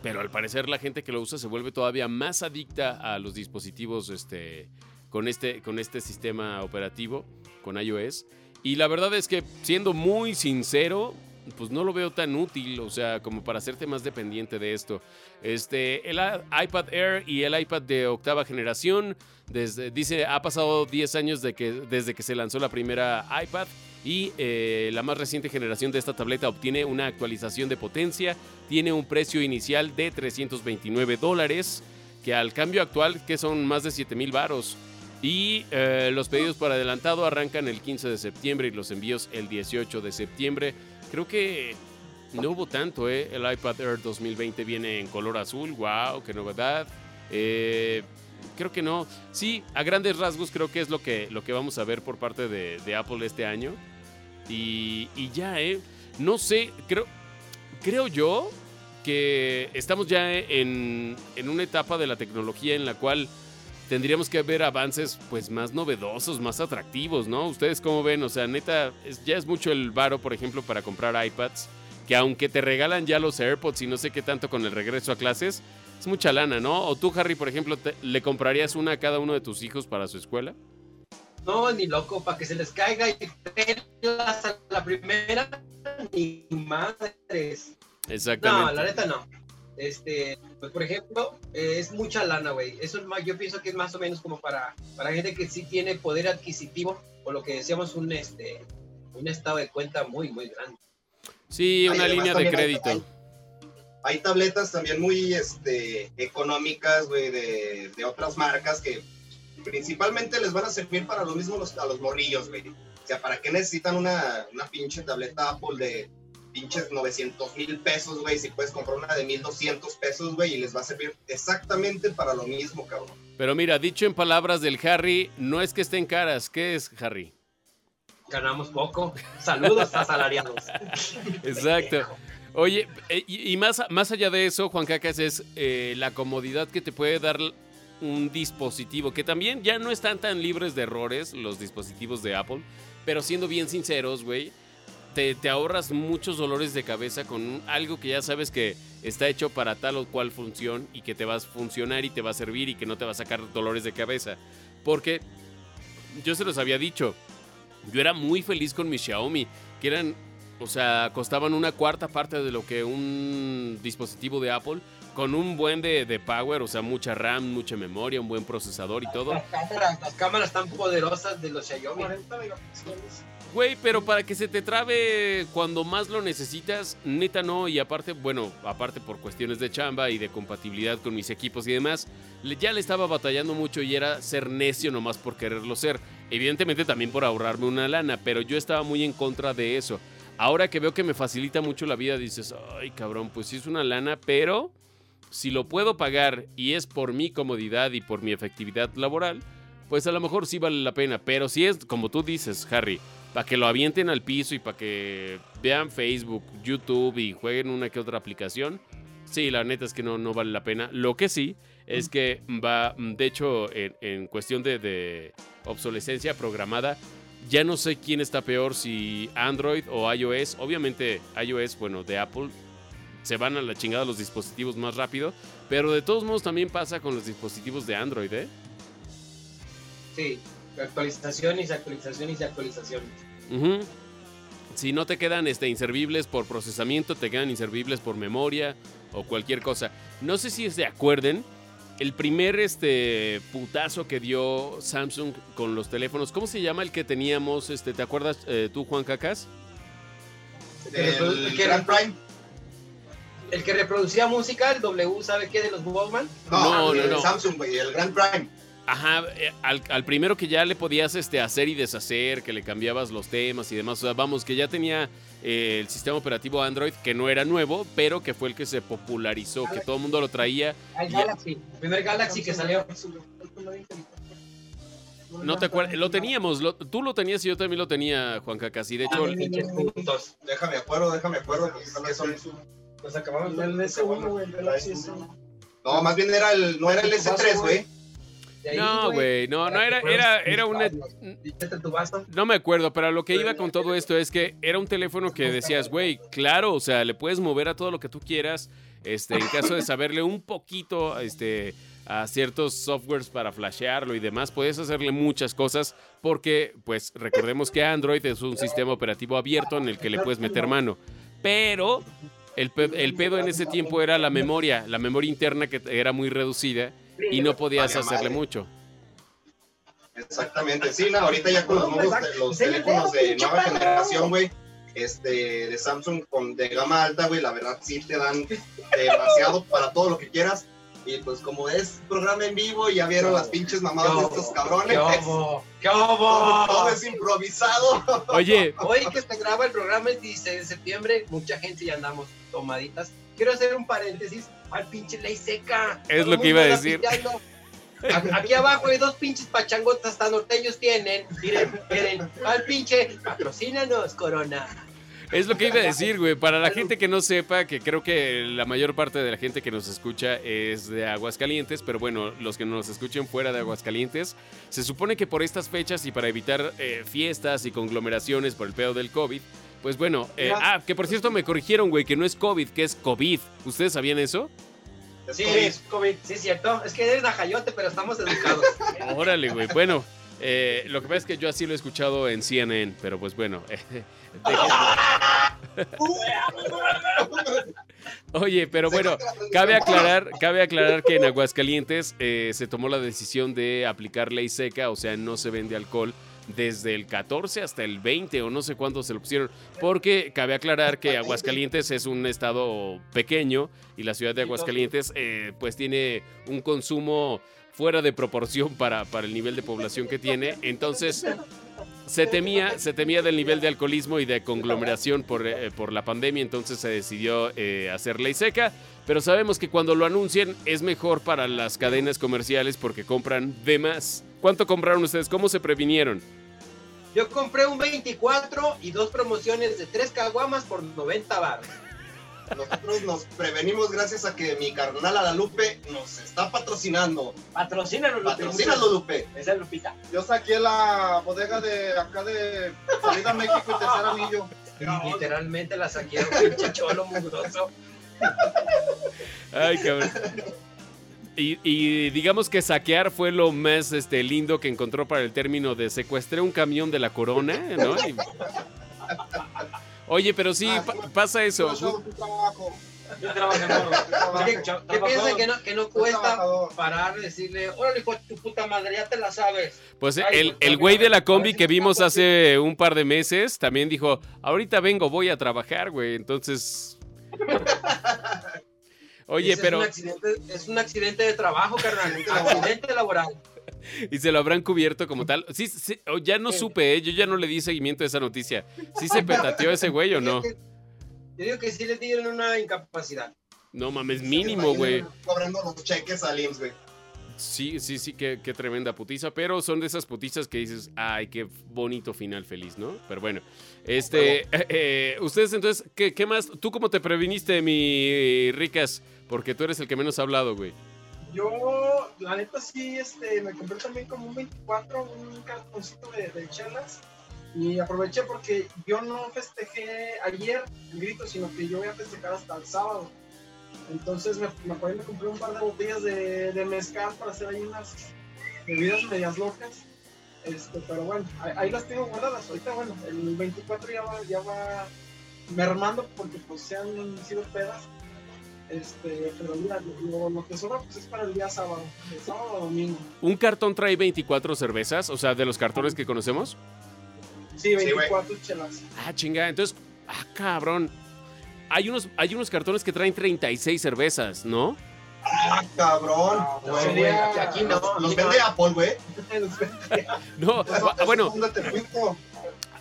A: pero al parecer la gente que lo usa se vuelve todavía más adicta a los dispositivos este, con, este, con este sistema operativo, con iOS. Y la verdad es que, siendo muy sincero, pues no lo veo tan útil, o sea, como para hacerte más dependiente de esto. Este, el iPad Air y el iPad de octava generación, desde, dice, ha pasado 10 años de que, desde que se lanzó la primera iPad y eh, la más reciente generación de esta tableta obtiene una actualización de potencia, tiene un precio inicial de 329 dólares, que al cambio actual, que son más de 7 mil varos. Y eh, los pedidos por adelantado arrancan el 15 de septiembre y los envíos el 18 de septiembre. Creo que no hubo tanto, ¿eh? El iPad Air 2020 viene en color azul, wow, qué novedad. Eh, creo que no. Sí, a grandes rasgos creo que es lo que, lo que vamos a ver por parte de, Apple este año. Y, y, ya, ¿eh? No sé, creo, creo yo que estamos ya en, en una etapa de la tecnología en la cual tendríamos que ver avances pues más novedosos, más atractivos, ¿no? Ustedes cómo ven, o sea, neta, ya es mucho el varo, por ejemplo, para comprar iPads, que aunque te regalan ya los AirPods y no sé qué tanto con el regreso a clases, es mucha lana, ¿no? O tú, Harry, por ejemplo, ¿le comprarías una a cada uno de tus hijos para su escuela?
F: No, ni loco, para que se les caiga y a la primera, ni madres.
A: Exactamente.
F: No, la neta no. Este, pues por ejemplo, eh, es mucha lana, güey. Eso es más, yo pienso que es más o menos como para, para gente que sí tiene poder adquisitivo, o lo que decíamos, un, este, un estado de cuenta muy, muy grande.
A: Sí, una línea de crédito.
B: Hay, tabletas también muy este, económicas, güey, de, de, otras marcas que principalmente les van a servir para lo mismo los, a los morrillos, güey. O sea, ¿para qué necesitan una, una pinche tableta Apple de pinches 900 mil pesos, güey, si puedes comprar una de 1200 pesos, güey, y les va a servir exactamente para lo mismo, cabrón.
A: Pero mira, dicho en palabras del Harry, no es que estén caras, ¿qué es, Harry?
F: Ganamos poco. Saludos asalariados.
A: Exacto. Oye, eh, y, más, más allá de eso, Juan Cacas, es eh, la comodidad que te puede dar un dispositivo, que también ya no están tan libres de errores los dispositivos de Apple, pero siendo bien sinceros, güey, te, ahorras muchos dolores de cabeza con algo que ya sabes que está hecho para tal o cual función y que te va a funcionar y te va a servir y que no te va a sacar dolores de cabeza. Porque yo se los había dicho, yo era muy feliz con mi Xiaomi, que eran, o sea, costaban una cuarta parte de lo que un dispositivo de Apple con un buen de, de, power, o sea, mucha RAM, mucha memoria, un buen procesador y todo.
F: Las cámaras, las cámaras tan poderosas de los Xiaomi.
A: Güey, pero para que se te trabe cuando más lo necesitas, neta no. Y aparte, bueno, aparte por cuestiones de chamba y de compatibilidad con mis equipos y demás, ya le estaba batallando mucho y era ser necio nomás por quererlo ser. Evidentemente también por ahorrarme una lana, pero yo estaba muy en contra de eso. Ahora que veo que me facilita mucho la vida, dices, ay cabrón, pues sí es una lana, pero si lo puedo pagar y es por mi comodidad y por mi efectividad laboral, pues a lo mejor sí vale la pena. Pero si es, como tú dices, Harry, para que lo avienten al piso y para que vean Facebook, YouTube y jueguen una que otra aplicación, sí, la neta es que no, no vale la pena. Lo que sí es que va, de hecho, en, cuestión de, de, obsolescencia programada, ya no sé quién está peor, si Android o iOS. Obviamente iOS, bueno, de Apple, se van a la chingada los dispositivos más rápido, pero de todos modos también pasa con los dispositivos de Android, ¿eh?
F: Sí, actualizaciones, actualizaciones y actualizaciones.
A: Si no te quedan este, inservibles por procesamiento, te quedan inservibles por memoria o cualquier cosa. No sé si se acuerden, el primer este, putazo que dio Samsung con los teléfonos, ¿cómo se llama el que teníamos? Este, ¿Te acuerdas eh, tú, Juan Cacas?
F: El, que Grand Prime. El que reproducía música, el W, ¿sabe qué? De los Walkman.
B: No, no, no, Samsung, el Grand Prime.
A: Ajá, eh, al, al primero que ya le podías este, hacer y deshacer, que le cambiabas los temas y demás. O sea, vamos, que ya tenía eh, el sistema operativo Android, que no era nuevo, pero que fue el que se popularizó, que todo el mundo lo traía.
F: El Galaxy, el primer Galaxy que salió.
A: No te acuerdas, lo teníamos, lo- tú lo tenías y yo también lo tenía, Juan Cacas. Y de hecho.
B: Déjame acuerdo, déjame acuerdo.
F: Nos acabamos
C: El S1, güey, S1.
B: No, más bien era el, no era el S3, güey.
F: Ahí,
A: no, güey, no, no era, era, era una. No me acuerdo, pero lo que iba con todo esto es que era un teléfono que decías, güey, claro, o sea, le puedes mover a todo lo que tú quieras, este, en caso de saberle un poquito, este, a ciertos softwares para flashearlo y demás, puedes hacerle muchas cosas porque, pues, recordemos que Android es un sistema operativo abierto en el que le puedes meter mano, pero el, pe- el pedo en ese tiempo era la memoria, la memoria interna que era muy reducida y no podías hacerle
B: madre.
A: mucho.
B: Exactamente, sí, no, ahorita ya con los nuevos te- los teléfonos de nueva generación, güey, este, de Samsung con de gama alta, güey, la verdad sí te dan demasiado para todo lo que quieras. Y pues como es programa en vivo y ya vieron las pinches mamadas de estos cabrones,
F: ¿Qué
B: pues,
F: obo? ¿Qué
B: todo, todo es improvisado.
A: Oye,
F: Hoy que se graba el programa el 16 de septiembre, mucha gente ya andamos tomaditas. Quiero hacer un paréntesis al pinche ley seca.
A: Es
F: Todo
A: lo que iba a decir.
F: Aquí abajo hay dos pinches pachangotas hasta norteños tienen. Miren, miren, al pinche, patrocínanos, Corona.
A: Es lo que iba a decir, güey. Para la gente que no sepa, que creo que la mayor parte de la gente que nos escucha es de Aguascalientes, pero bueno, los que nos escuchen fuera de Aguascalientes, se supone que por estas fechas y para evitar eh, fiestas y conglomeraciones por el pedo del COVID, pues bueno, eh, ah, que por cierto me corrigieron, güey, que no es COVID, que es COVID. ¿Ustedes sabían eso?
F: Sí, COVID. Sí, es cierto. Es que eres najayote, pero estamos educados.
A: Órale, güey. Bueno, eh, lo que pasa es que yo así lo he escuchado en CNN, pero pues bueno. Oye, pero bueno, cabe aclarar, cabe aclarar que en Aguascalientes eh, se tomó la decisión de aplicar ley seca, o sea, no se vende alcohol desde el 14 hasta el 20 o no sé cuándo se lo pusieron, porque cabe aclarar que Aguascalientes es un estado pequeño y la ciudad de Aguascalientes eh, pues tiene un consumo fuera de proporción para, para el nivel de población que tiene, entonces se temía, se temía del nivel de alcoholismo y de conglomeración por, eh, por la pandemia, entonces se decidió eh, hacer ley seca, pero sabemos que cuando lo anuncian es mejor para las cadenas comerciales porque compran de más. ¿Cuánto compraron ustedes? ¿Cómo se previnieron?
F: Yo compré un 24 y dos promociones de tres caguamas por 90 bar.
B: Nosotros nos prevenimos gracias a que mi carnal Lupe nos está patrocinando.
F: Patrocínanos, Lupe.
B: Patrocínalo, Lupe.
F: Esa es Lupita.
D: Yo saqué la bodega de acá de Salida México y Tercer Anillo.
F: Literalmente la saquearon, pinche cholo mugroso.
A: Ay, cabrón. Y, y digamos que saquear fue lo más este, lindo que encontró para el término de secuestré un camión de la corona, ¿no? Y- Oye, pero sí, pa- pasa eso.
D: Yo trabajo.
C: Yo trabajo en oro.
F: ¿Qué, piensan que no, que no cuesta parar y decirle, órale, hijo de tu puta madre, ya te la sabes?
A: Pues
F: Ay,
A: el, el güey de la combi que vimos hace un par de meses también dijo, ahorita vengo, voy a trabajar, güey. Entonces... Oye,
F: Ese
A: pero...
F: Es un, accidente, es un accidente de trabajo, carnal. Un accidente laboral.
A: Y se lo habrán cubierto como tal. Sí, sí, ya no supe, ¿eh? yo ya no le di seguimiento a esa noticia. ¿Sí se petateó ese güey o no?
F: Yo digo que sí le dieron una incapacidad.
A: No mames, mínimo, güey.
B: Cobrando los cheques al IMSS, güey.
A: Sí, sí, sí, qué, qué tremenda putiza. Pero son de esas putizas que dices, ay, qué bonito final feliz, ¿no? Pero bueno, este, eh, eh, ustedes entonces, ¿qué, qué más? ¿Tú cómo te previniste, mi ricas? Porque tú eres el que menos ha hablado, güey.
C: Yo, la neta, sí, este, me compré también como un 24, un cartoncito de, de chelas. Y aproveché porque yo no festejé ayer el grito, sino que yo voy a festejar hasta el sábado. Entonces me, me, acuerdo, me compré un par de botellas de, de mezcal para hacer ahí unas bebidas medias locas. Este, pero bueno, ahí, ahí las tengo guardadas. Ahorita, bueno, el 24 ya va, ya va mermando porque pues se han sido pedas. Este, pero mira, lo, lo que sobra pues es para el día sábado, el sábado o domingo.
A: ¿Un cartón trae 24 cervezas? O sea, de los cartones que conocemos.
C: Sí, 24 chelas.
A: Ah, chinga, entonces, ah, cabrón. Hay unos, hay unos cartones que traen 36 cervezas, ¿no?
B: Ah, cabrón.
F: No, güey, aquí no.
B: Los vende Apple, güey.
A: No, ah, bueno.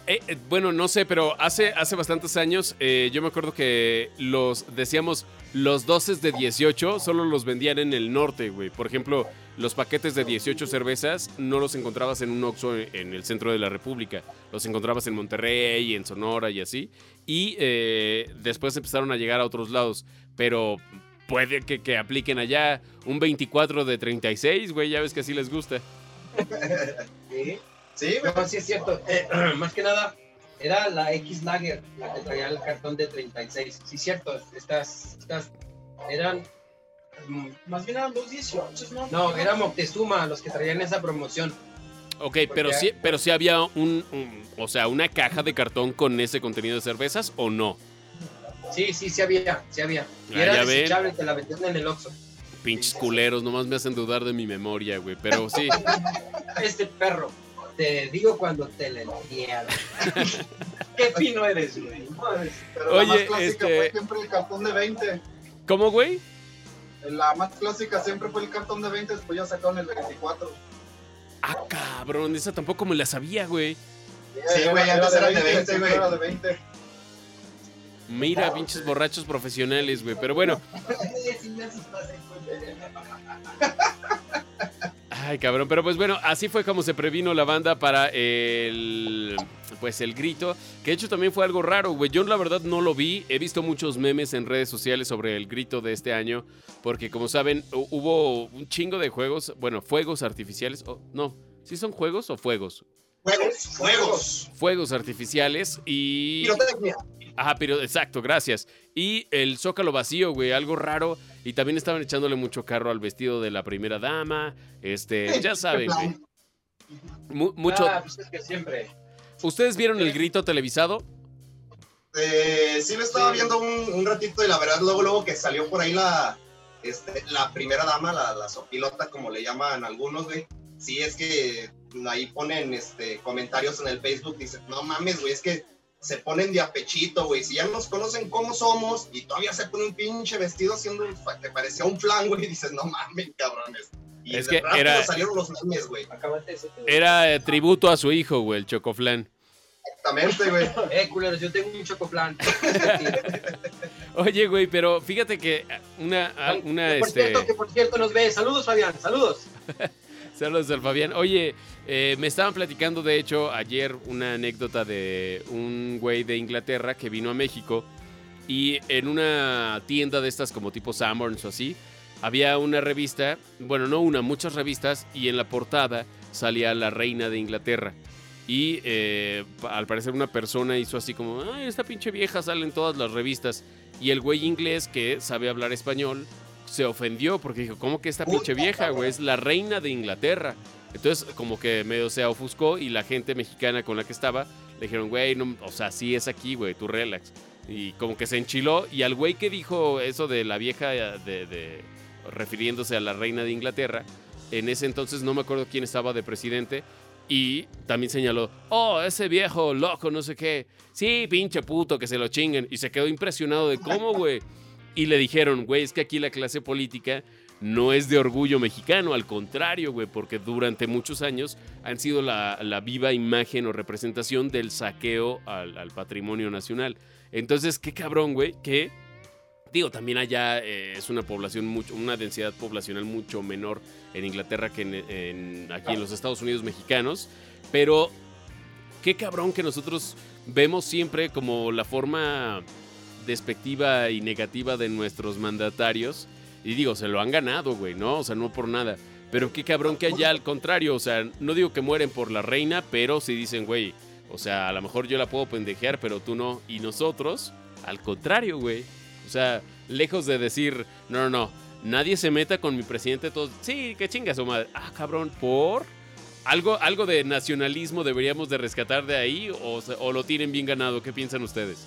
A: Eh, eh, bueno, no sé, pero hace, hace bastantes años eh, yo me acuerdo que los, decíamos, los 12 de 18 solo los vendían en el norte, güey. Por ejemplo, los paquetes de 18 cervezas no los encontrabas en un Oxxo en, el centro de la República. Los encontrabas en Monterrey, en Sonora y así. Y eh, después empezaron a llegar a otros lados. Pero puede que, que apliquen allá un 24 de 36, güey. Ya ves que así les gusta.
F: Sí,
B: Sí,
F: no, sí es cierto. Eh, más que nada, era la X Lager, la que traía el cartón de 36. Sí, cierto. Estas, estas eran. mm,
C: Más bien eran dos 18, ¿no?
F: No, era Moctezuma los que traían esa promoción.
A: Ok, pero sí, pero sí había un, un- o sea, una caja de cartón con ese contenido de cervezas o no.
F: Sí, sí, sí había, sí había. Y
A: Ah,
F: era desechable, te la vendían en el Oxxo.
A: Pinches culeros, nomás me hacen dudar de mi memoria, güey. Pero sí.
F: Este perro, te digo cuando te la entierro. Qué fino eres, güey.
D: Pero
A: Oye,
D: la más clásica
A: este-
D: fue siempre el cartón de 20.
A: ¿Cómo, güey?
D: La más clásica siempre fue el cartón de 20, después ya sacaron el 24.
A: Ah, cabrón, esa tampoco me la sabía, güey.
B: Sí, güey, antes eran de 20,
D: siempre
B: güey.
D: Era de 20.
A: Mira, pinches borrachos profesionales, güey. Pero bueno. Ay, cabrón, pero pues bueno, así fue como se previno la banda para el pues el grito, que de hecho también fue algo raro, güey. Yo la verdad no lo vi, he visto muchos memes en redes sociales sobre el grito de este año, porque como saben, hu- hubo un chingo de juegos, bueno, fuegos artificiales, o no, ¿sí son juegos o fuegos?
B: Fuegos, fuegos.
A: Fuegos artificiales y
B: Pirotecnia.
A: Ajá, pero exacto, gracias. Y el zócalo vacío, güey, algo raro. Y también estaban echándole mucho carro al vestido de la primera dama. Este, ya saben, güey. Mu- mucho.
F: Ah, pues es que siempre.
A: ¿Ustedes vieron el grito televisado?
B: Eh, sí, lo estaba viendo un, un ratito y la verdad, luego, luego que salió por ahí la, este, la primera dama, la, la sopilota, como le llaman algunos, güey. Sí, es que ahí ponen este, comentarios en el Facebook, dicen, no mames, güey, es que se ponen de apechito, güey. Si ya nos conocen cómo somos y todavía se pone un pinche vestido haciendo que parecía un flan, güey, y dices, no mames, cabrones. Y
A: Es
B: de
A: que
B: rápido
A: era-
B: salieron los memes, güey.
A: Era eh, tributo a su hijo, güey, el chocoflán.
B: Exactamente, güey.
F: Eh, culeros, yo tengo un chocoplan.
A: Oye, güey, pero fíjate que una, ah, una,
F: que por
A: este...
F: cierto, que por cierto nos ve. Saludos, Fabián, saludos.
A: Saludos al Fabián. Oye, eh, me estaban platicando, de hecho, ayer una anécdota de un güey de Inglaterra que vino a México y en una tienda de estas como tipo Sanborns o así, había una revista, bueno, no una, muchas revistas y en la portada salía la reina de Inglaterra. Y eh, al parecer una persona hizo así como, ay, esta pinche vieja sale en todas las revistas. Y el güey inglés que sabe hablar español se ofendió porque dijo, ¿cómo que esta pinche vieja, güey? Es la reina de Inglaterra. Entonces, como que medio se ofuscó y la gente mexicana con la que estaba le dijeron, güey, no, o sea, sí es aquí, güey, tú relax. Y como que se enchiló y al güey que dijo eso de la vieja, eh, de, de- refiriéndose a la reina de Inglaterra, en ese entonces no me acuerdo quién estaba de presidente. Y también señaló, oh, ese viejo loco, no sé qué. Sí, pinche puto, que se lo chinguen. Y se quedó impresionado de cómo, güey. Y le dijeron, güey, es que aquí la clase política no es de orgullo mexicano, al contrario, güey, porque durante muchos años han sido la, viva imagen o representación del saqueo al, patrimonio nacional. Entonces, qué cabrón, güey, que, digo, también allá eh, es una población, mucho, una densidad poblacional mucho menor en Inglaterra que en- aquí en los Estados Unidos mexicanos, pero qué cabrón que nosotros vemos siempre como la forma despectiva y negativa de nuestros mandatarios. Y digo, se lo han ganado, güey, ¿no? O sea, no por nada. Pero qué cabrón que allá al contrario, o sea, no digo que mueren por la reina, pero sí dicen, güey, o sea, a lo mejor yo la puedo pendejear, pero tú no. Y nosotros, al contrario, güey. O sea, lejos de decir, no, no, no, nadie se meta con mi presidente, todos, sí, que chinga su madre. Ah, cabrón, por... ¿Algo, algo de nacionalismo deberíamos de rescatar de ahí o, lo tienen bien ganado? ¿Qué piensan ustedes?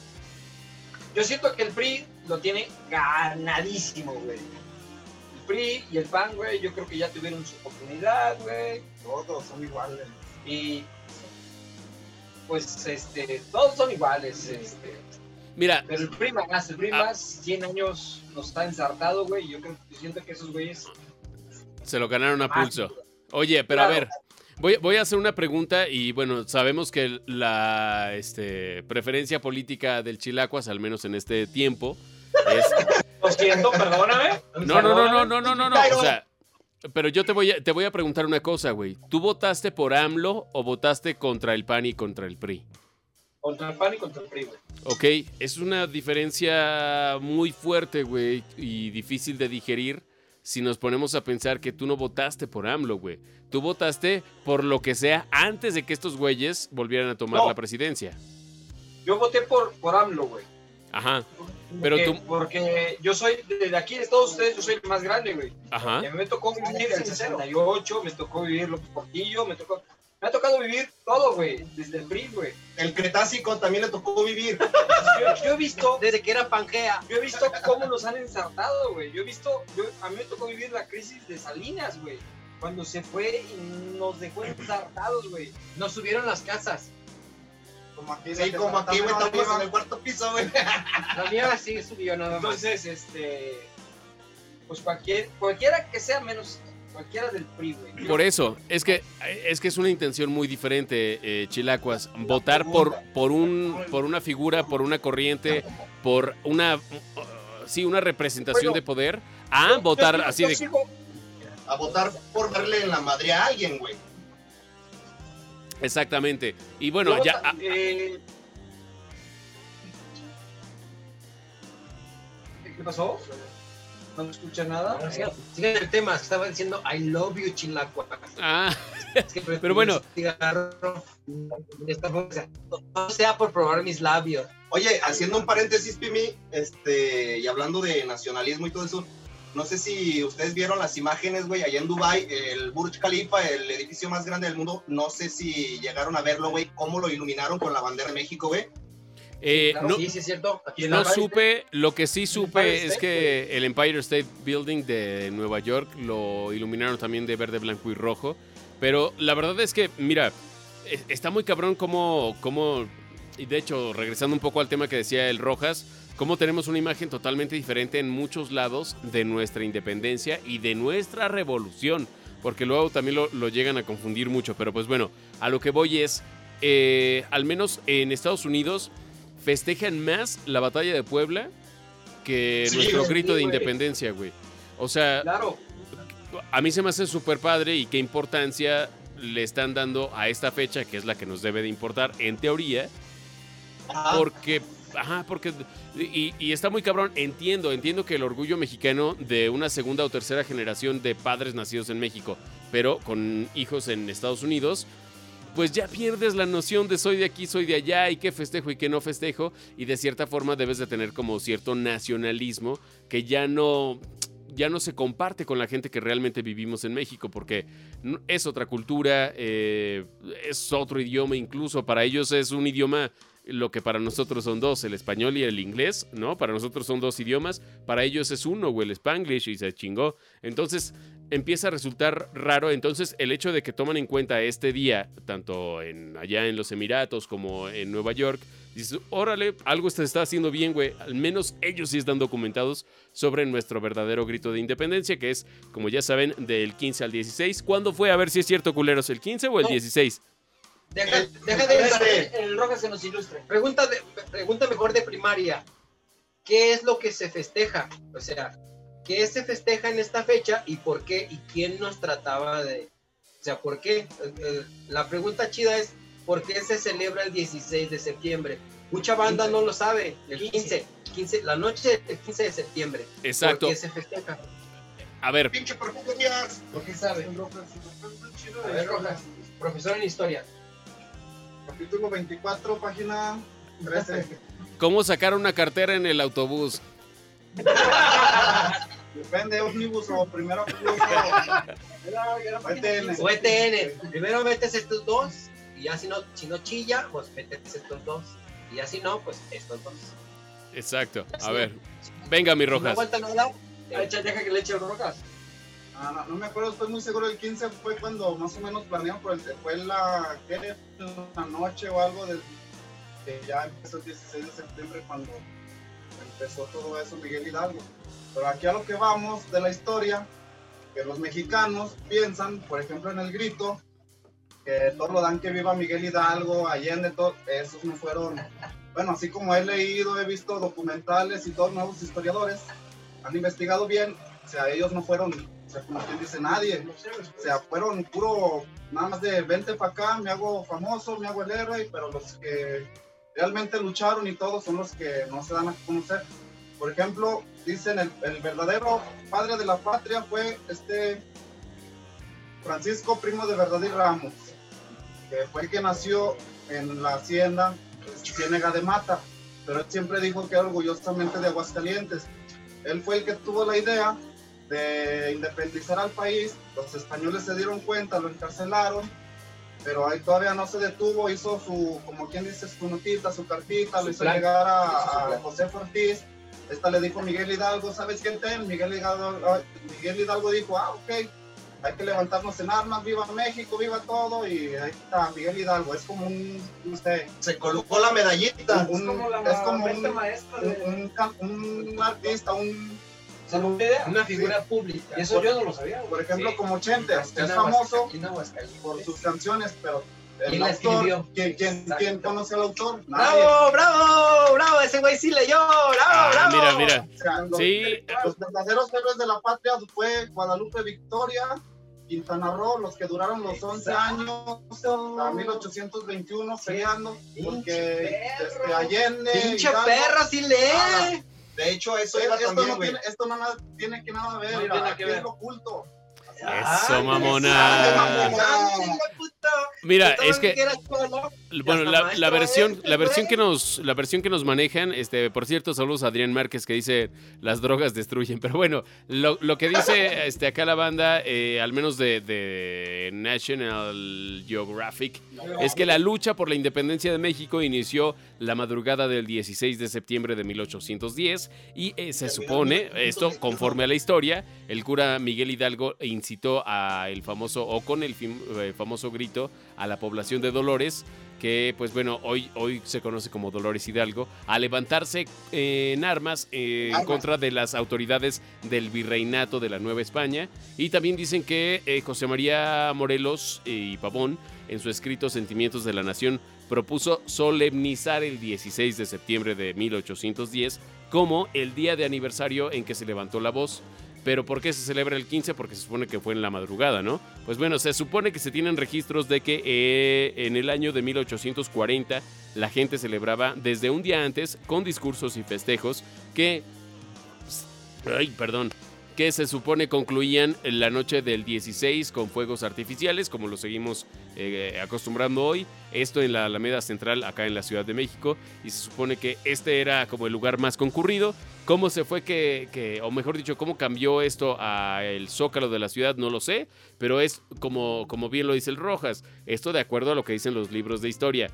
F: Yo siento que el PRI lo tiene ganadísimo, güey. El PRI y el PAN, güey, yo creo que ya tuvieron su oportunidad, güey.
D: Todos son iguales.
F: Y pues este, todos son iguales, este.
A: Mira,
E: Pero el PRI más, el PRI
A: Ah.
E: más, 100 años nos está ensartado, güey. y Yo creo, yo siento que esos güeyes.
A: se lo ganaron a
E: Ah,
A: pulso. Oye, pero a ver, voy, voy a hacer una pregunta y bueno, sabemos que la este, preferencia política del Chilacuas, al menos en este tiempo, es...
E: Lo siento, perdóname.
A: No, no, no, no, no, no, no, no. O sea, pero yo te voy a, te voy a preguntar una cosa, güey. ¿Tú votaste por AMLO o votaste contra el PAN y contra el PRI?
E: Contra el PAN y contra el PRI, güey.
A: Ok, es una diferencia muy fuerte, güey, y difícil de digerir si nos ponemos a pensar que tú no votaste por AMLO, güey. Tú votaste por lo que sea antes de que estos güeyes volvieran a tomar
E: No.
A: la presidencia.
E: Yo voté por, por AMLO, güey.
A: Ajá, Pero
E: Porque-
A: tú-
E: Porque yo soy, de aquí de todos ustedes, yo soy el más grande, güey.
A: ajá.
E: Y a mí me tocó vivir el 68, me tocó vivir López Portillo, me tocó... Me ha tocado vivir todo, güey, desde el PRI, güey.
B: El Cretácico también le tocó vivir.
E: Yo, yo he visto,
F: Desde que era Pangea.
E: yo he visto cómo nos han ensartado, güey. Yo he visto, yo, a mí me tocó vivir la crisis de Salinas, güey. Cuando se fue y nos dejó ensartados, güey.
F: Nos subieron las casas.
D: Como aquí.
B: Sí, como aquí, güey, estamos en el cuarto piso, güey.
F: La mía sí subió nada más.
E: Entonces, este, pues cualquier, cualquiera que sea menos, cualquiera del PRI, güey.
A: Por eso, es que es que es una intención muy diferente, eh, Chilacuas. Votar por, por, un, por una figura, por una corriente, por una, uh, sí, una representación
E: Bueno,
A: de poder, a votar
E: Yo- yo
A: así de...
E: sigo-
B: A votar por darle en la madre a alguien, güey.
A: Exactamente. Y bueno, ya...
E: vota- eh, ¿Qué pasó? ¿No me escucha nada?
F: Sigan el tema, estaba diciendo I love you, Chilacua.
A: Ah,
F: Es que
A: Pero bueno.
F: cigarro, esta cosa, no sea por probar mis labios.
B: Oye, haciendo un paréntesis, Pimi, este, y hablando de nacionalismo y todo eso, no sé si ustedes vieron las imágenes, güey, allá en Dubai, el Burj Khalifa, el edificio más grande del mundo, no sé si llegaron a verlo, güey, cómo lo iluminaron con la bandera de México, güey.
A: Eh,
F: Claro,
A: no,
F: sí, sí es cierto. Aquí
A: no supe, lo que sí supe es que el Empire State Building de Nueva York lo iluminaron también de verde, blanco y rojo. Pero la verdad es que, mira, e- está muy cabrón como, como, y de hecho, regresando un poco al tema que decía el Rojas, cómo tenemos una imagen totalmente diferente en muchos lados de nuestra independencia y de nuestra revolución. Porque luego también lo, lo llegan a confundir mucho. Pero pues bueno, a lo que voy es, eh, al menos en Estados Unidos, festejan más la batalla de Puebla que
B: Sí,
A: nuestro grito de
E: sí,
A: independencia, güey. O sea,
E: Claro.
A: a mí se me hace súper padre y qué importancia le están dando a esta fecha, que es la que nos debe de importar, en teoría,
B: Ajá.
A: porque, ajá, porque, y, y está muy cabrón, entiendo, entiendo que el orgullo mexicano de una segunda o tercera generación de padres nacidos en México, pero con hijos en Estados Unidos, pues ya pierdes la noción de soy de aquí, soy de allá y qué festejo y qué no festejo, y de cierta forma debes de tener como cierto nacionalismo que ya no ya no se comparte con la gente que realmente vivimos en México, porque es otra cultura, eh, es otro idioma incluso, para ellos es un idioma lo que para nosotros son dos, el español y el inglés, ¿no? Para nosotros son dos idiomas, para ellos es uno, o el spanglish y se chingó. Entonces empieza a resultar raro, entonces el hecho de que toman en cuenta este día, tanto en, allá en los Emiratos como en Nueva York, dices, órale, algo se está haciendo bien, güey, al menos ellos sí están documentados sobre nuestro verdadero grito de independencia, que es, como ya saben, del 15 al 16. ¿Cuándo fue? A ver si es cierto, culeros, ¿el 15 o el
F: No.
A: 16?
F: Deja,
B: Eh,
F: deja de
B: este,
E: El Rojas que nos ilustre.
F: Pregunta, de, pregunta mejor de primaria. ¿Qué es lo que se festeja? O sea, ¿qué se festeja en esta fecha y por qué? ¿Y quién nos trataba de...? O sea, ¿por qué? Eh, eh, La pregunta chida es, ¿por qué se celebra el 16 de septiembre? Mucha banda no lo sabe. El 15, 15 la noche del 15 de septiembre.
A: Exacto.
F: ¿Por qué se festeja?
A: A ver,
B: Pinche porquerías.
F: ¿Por qué sabe? A ver. Rojas, profesor en historia.
D: Capítulo 24, página 13.
A: ¿cómo sacar una cartera en el autobús?
D: Depende, ómnibus o primero plus
C: Era, era
D: o ETN.
F: O ETN. Primero metes estos dos y ya si no, si no chilla, pues metes estos dos. Y ya si no, pues estos dos.
A: Exacto. A ver, venga, mi
F: no
A: Rojas.
F: aguanta
E: Echa, deja que le eche Rojas.
D: Ah, no, no me acuerdo, estoy muy seguro. El 15 fue cuando más o menos planeamos, pero el- fue la, la noche o algo del que ya empezó el 16 de septiembre cuando empezó todo eso Miguel Hidalgo. Pero aquí a lo que vamos de la historia, que los mexicanos piensan, por ejemplo en el grito, que todos lo dan que viva Miguel Hidalgo, Allende, todo, esos no fueron, bueno, así como he leído, he visto documentales y todos nuevos historiadores han investigado bien, o sea, ellos no fueron, o sea, como quien dice, nadie, o sea, fueron puro, nada más de vente para acá, me hago famoso, me hago el héroe, pero los que realmente lucharon y todos son los que no se dan a conocer. Por ejemplo, dicen el, verdadero padre de la patria fue este Francisco Primo de Verdad y Ramos, que fue el que nació en la hacienda Ciénega de Mata, pero él siempre dijo que era orgullosamente de Aguascalientes. Él fue el que tuvo la idea de independizar al país, los españoles se dieron cuenta, lo encarcelaron, pero ahí todavía no se detuvo, hizo su, como quien dice, su notita, su cartita, lo hizo
F: plan.
D: llegar a, a José Ortiz, esta le dijo Miguel Hidalgo, ¿sabes quién ten? Miguel Hidalgo, ah, Miguel Hidalgo dijo, ah, ok, hay que levantarnos en armas, viva México, viva todo, y ahí está Miguel Hidalgo, es como un, no sé,
B: Se colocó la medallita.
D: un,
C: Es como la
D: es como un,
C: maestra
D: un,
C: de...
D: un can- un artista, un,
E: O sea, una idea.
F: Una figura pública.
E: Y eso yo no lo sabía.
D: por ejemplo,
F: Sí.
D: como Chente,
F: en
D: es famoso por sus canciones, pero el
F: ¿Quién
D: autor,
F: escribió?
D: ¿quién, quién, quién conoce al autor? Nadie.
F: ¡Bravo, bravo, bravo! Ese güey sí leyó, bravo,
A: Ah,
F: bravo.
A: mira, mira.
D: O sea, los,
A: Sí,
D: los verdaderos héroes de la patria fue Guadalupe Victoria, Quintana Roo, los que duraron los 11 años a 1821 peleando, porque este, Allende,
F: Pinche
D: Hidalgo-
F: perro, sí
D: Ah,
F: lee.
B: De hecho, eso
D: Esto,
B: también,
D: no tiene, esto no nada- tiene que nada ver,
E: No tiene que ver.
D: es lo oculto.
A: Eso, mamona.
F: Ah, chinga, puto.
A: Mira, es que. Bueno, la, versión, la versión que nos, la versión que nos manejan, este, por cierto, saludos a Adrián Márquez que dice las drogas destruyen. Pero bueno, lo, lo que dice este, acá la banda, eh, al menos de, de National Geographic, es que la lucha por la independencia de México inició la madrugada del 16 de septiembre de 1810 y eh, se supone, esto conforme a la historia, el cura Miguel Hidalgo incitó a el famoso, o con el eh, famoso grito, a la población de Dolores, que pues bueno, hoy, hoy se conoce como Dolores Hidalgo, a levantarse eh, en armas eh, en contra de las autoridades del virreinato de la Nueva España. Y también dicen que eh, José María Morelos y Pavón, en su escrito Sentimientos de la Nación, propuso solemnizar el 16 de septiembre de 1810 como el día de aniversario en que se levantó la voz. Pero ¿por qué se celebra el 15? Porque se supone que fue en la madrugada, ¿no? Pues bueno, se supone que se tienen registros de que eh, en el año de 1840 la gente celebraba desde un día antes con discursos y festejos que... Ay, perdón. Que se supone concluían la noche del 16 con fuegos artificiales, como lo seguimos eh, acostumbrando hoy. Esto en la Alameda Central, acá en la Ciudad de México. Y se supone que este era como el lugar más concurrido. ¿Cómo se fue que, o mejor dicho, cómo cambió esto a el zócalo de la ciudad? No lo sé, pero es como, como bien lo dice el Rojas. Esto de acuerdo a lo que dicen los libros de historia.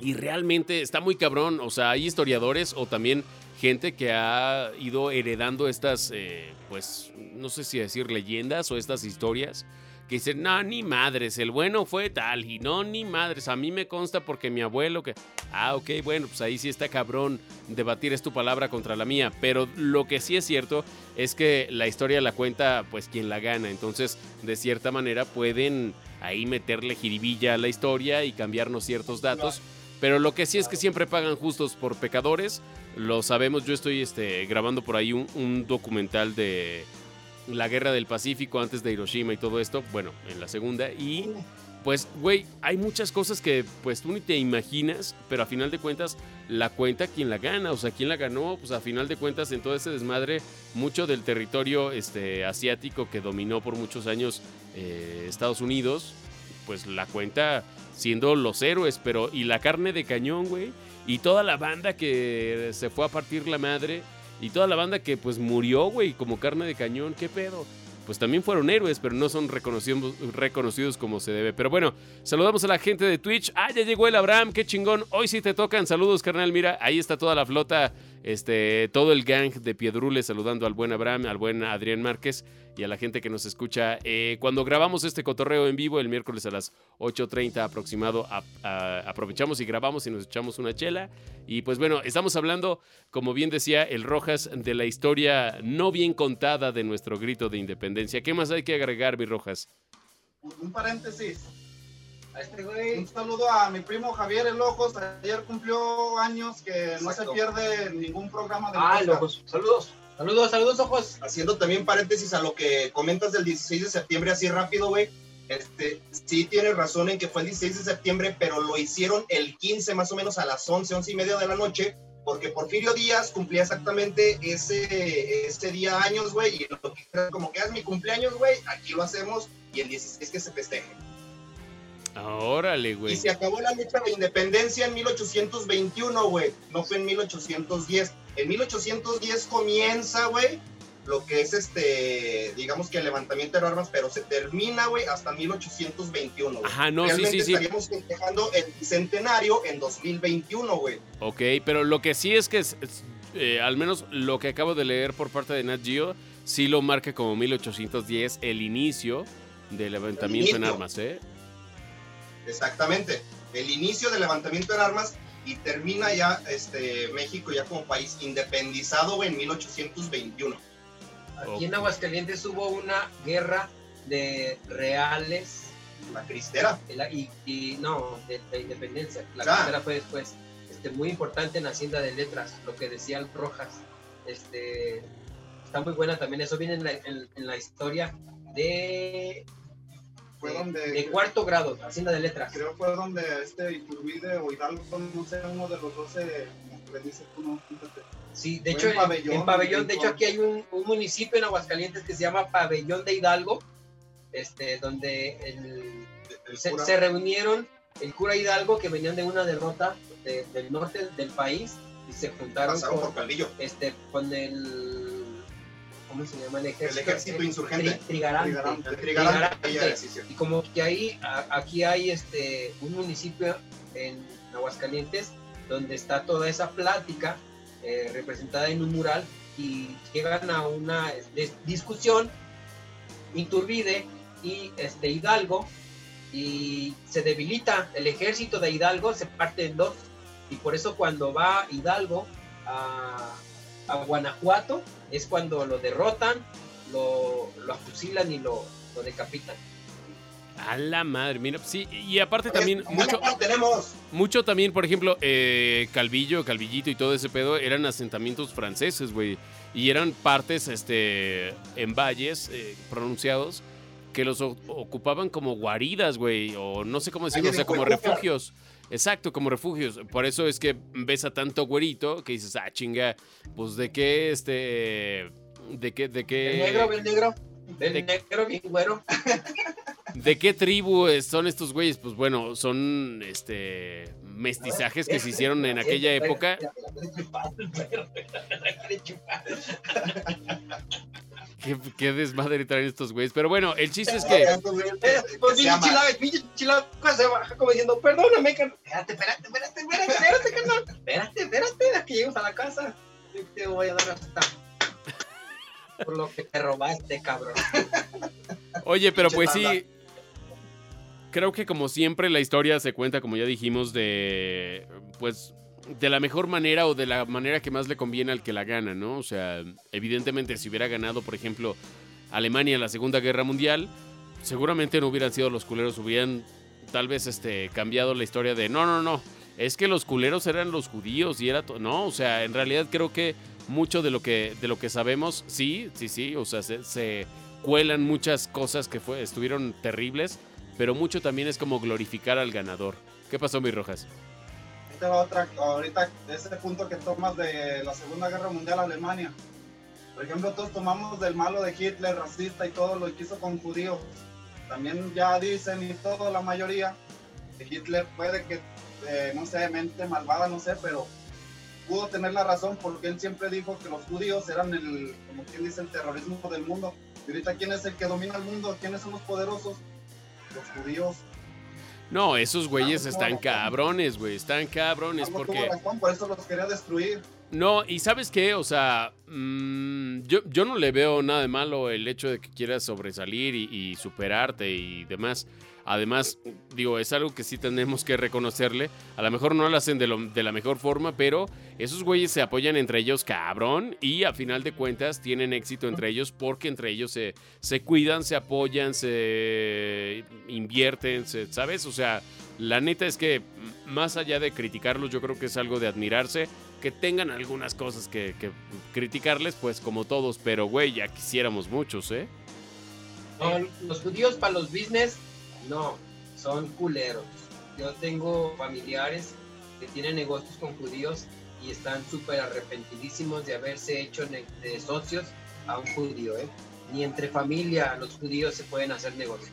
A: Y realmente está muy cabrón. O sea, hay historiadores o también gente que ha ido heredando estas, eh, pues, no sé si decir leyendas o estas historias. Que dicen, no, ni madres, el bueno fue tal. Y no, ni madres, a mí me consta porque mi abuelo que... Ah, ok, bueno, pues ahí sí está cabrón debatir es tu palabra contra la mía. Pero lo que sí es cierto es que la historia la cuenta pues quien la gana. Entonces, de cierta manera pueden ahí meterle jiribilla a la historia y cambiarnos ciertos datos. Pero lo que sí es que siempre pagan justos por pecadores. Lo sabemos, yo estoy este, grabando por ahí un, documental de la guerra del Pacífico antes de Hiroshima y todo esto. Bueno, en la segunda. Y pues, güey, hay muchas cosas que pues tú ni te imaginas, pero a final de cuentas la cuenta quien la gana. O sea, quien la ganó, pues a final de cuentas en todo ese desmadre, mucho del territorio este, asiático que dominó por muchos años eh, Estados Unidos, pues la cuenta siendo los héroes, pero y la carne de cañón, güey, y toda la banda que se fue a partir la madre, y toda la banda que pues murió, güey, como carne de cañón, ¿qué pedo? Pues también fueron héroes, pero no son reconocidos, reconocidos como se debe. Pero bueno, saludamos a la gente de Twitch. Ah, ya llegó el Abraham, qué chingón. Hoy sí te tocan. Saludos, carnal. Mira, ahí está toda la flota Este, todo el gang de Piedrules saludando al buen Abraham, al buen Adrián Márquez y a la gente que nos escucha. Eh, cuando grabamos este cotorreo en vivo el miércoles a las 8.30 aproximado, aprovechamos y grabamos y nos echamos una chela. Y pues bueno, estamos hablando, como bien decía el Rojas, de la historia no bien contada de nuestro grito de independencia. ¿Qué más hay que agregar, mi Rojas?
D: Un paréntesis. Este Un saludo a mi primo Javier El Ojos. Ayer cumplió años que no se pierde ningún programa de
F: Ah, El Ojos. Saludos. Saludos, saludos, ojos.
B: Haciendo también paréntesis a lo que comentas del 16 de septiembre, así rápido, güey. Este, sí tienes razón en que fue el 16 de septiembre, pero lo hicieron el 15 más o menos a las 11, 11 y media de la noche, porque Porfirio Díaz cumplía exactamente ese, ese día años, güey, y lo que como que es mi cumpleaños, güey, aquí lo hacemos y el 16 que se festeje.
A: Órale, güey.
B: Y se acabó la lucha de independencia en 1821, güey. No fue en 1810. En 1810 comienza, güey, lo que es este, digamos que el levantamiento de armas, pero se termina, güey, hasta 1821. Güey.
A: Ajá, no, sí, sí, sí.
B: Estaríamos festejando el centenario en 2021, güey.
A: Ok, pero lo que sí es que, es, eh, al menos lo que acabo de leer por parte de Nat Geo, sí lo marca como 1810, el inicio del levantamiento en armas, ¿eh?
B: Exactamente. El inicio del levantamiento en armas y termina ya este, México ya como país independizado en 1821.
F: Aquí en Aguascalientes hubo una guerra de reales.
B: La cristera.
F: Y, no, de, la independencia. La ah. cristera fue después. Este, muy importante en Hacienda de Letras, lo que decía el Rojas. Este, está muy buena también. Eso viene en la historia de
D: fue donde,
F: de cuarto grado, Hacienda de Letras.
D: Creo fue donde este Iturbide o Hidalgo, no sé, uno de los dos le dice tú
F: Sí, de hecho, en pabellón, de hecho aquí hay un, un, municipio en Aguascalientes que se llama Pabellón de Hidalgo, este, donde el, se, reunieron el cura Hidalgo que venían de una derrota del norte del país y se juntaron
B: con,
F: este, con el ¿cómo se llama el
B: ejército? El ejército insurgente.
F: trigarante. trigarante. Y como que ahí, aquí hay este, un municipio en Aguascalientes donde está toda esa plática eh, representada en un mural y llegan a una discusión, Inturbide y este, Hidalgo, y se debilita el ejército de Hidalgo, se parte en dos, y por eso cuando va Hidalgo a, a Guanajuato, es cuando lo derrotan, lo, lo y lo, lo decapitan.
A: A la madre, mira, sí, y aparte también mucho,
B: tenemos.
A: mucho también, por ejemplo, eh, Calvillo, Calvillito y todo ese pedo eran asentamientos franceses, güey, y eran partes, este, en valles eh, pronunciados que los ocupaban como guaridas, güey, o no sé cómo decirlo, o sea, como refugios. Exacto, como refugios. Por eso es que ves a tanto güerito que dices, ah, chinga, pues de qué, este, de qué, de qué...
F: El negro, el negro. El negro, bien güero.
A: ¿De qué tribu son estos güeyes? Pues bueno, son este mestizajes que se hicieron en aquella época. ¿Qué, qué, desmadre traen estos güeyes. Pero bueno, el chiste es que.
F: Pues pinche chilado, se baja como diciendo, perdóname, carnal. Espérate, espérate, espérate, espérate, espérate, carnal. Espérate, espérate, a que lleguemos a la casa. Te voy a dar hasta. Por lo que te robaste, cabrón.
A: Oye, pero pues sí. Creo que como siempre la historia se cuenta, como ya dijimos, de. Pues de la mejor manera o de la manera que más le conviene al que la gana, ¿no? O sea, evidentemente si hubiera ganado, por ejemplo, Alemania en la Segunda Guerra Mundial, seguramente no hubieran sido los culeros, hubieran tal vez este, cambiado la historia de, no, no, no, es que los culeros eran los judíos y era todo, no, o sea, en realidad creo que mucho de lo que, de lo que sabemos, sí, sí, sí, o sea, se, cuelan muchas cosas que fue, estuvieron terribles, pero mucho también es como glorificar al ganador. ¿Qué pasó, mis rojas?
D: Otra, ahorita ese punto que tomas de la Segunda Guerra Mundial Alemania. Por ejemplo, todos tomamos del malo de Hitler, racista y todo lo que hizo con judíos. También ya dicen y todo, la mayoría, que Hitler puede que, eh, no sé, mente malvada, no sé, pero pudo tener la razón porque él siempre dijo que los judíos eran el, como quien dice, el terrorismo del mundo. Y ahorita, ¿quién es el que domina el mundo? ¿Quiénes son los poderosos? Los judíos.
A: No, esos güeyes están cabrones, güey. Están cabrones porque.
D: por eso los quería destruir.
A: No, y sabes qué, o sea, mm, yo, yo no le veo nada de malo el hecho de que quieras sobresalir y, y superarte y demás. Además, digo, es algo que sí tenemos que reconocerle. A lo mejor no lo hacen de, la mejor forma, pero esos güeyes se apoyan entre ellos cabrón y a final de cuentas tienen éxito entre ellos porque entre ellos se, se cuidan, se apoyan, se invierten, se- ¿sabes? O sea, la neta es que más allá de criticarlos, yo creo que es algo de admirarse. Que tengan algunas cosas que, que criticarles, pues como todos, pero güey, ya quisiéramos muchos, ¿eh?
F: Los judíos para los business, no, son culeros. Yo tengo familiares que tienen negocios con judíos y están súper arrepentidísimos de haberse hecho de socios a un judío, ¿eh? Ni entre familia los judíos se pueden hacer negocios.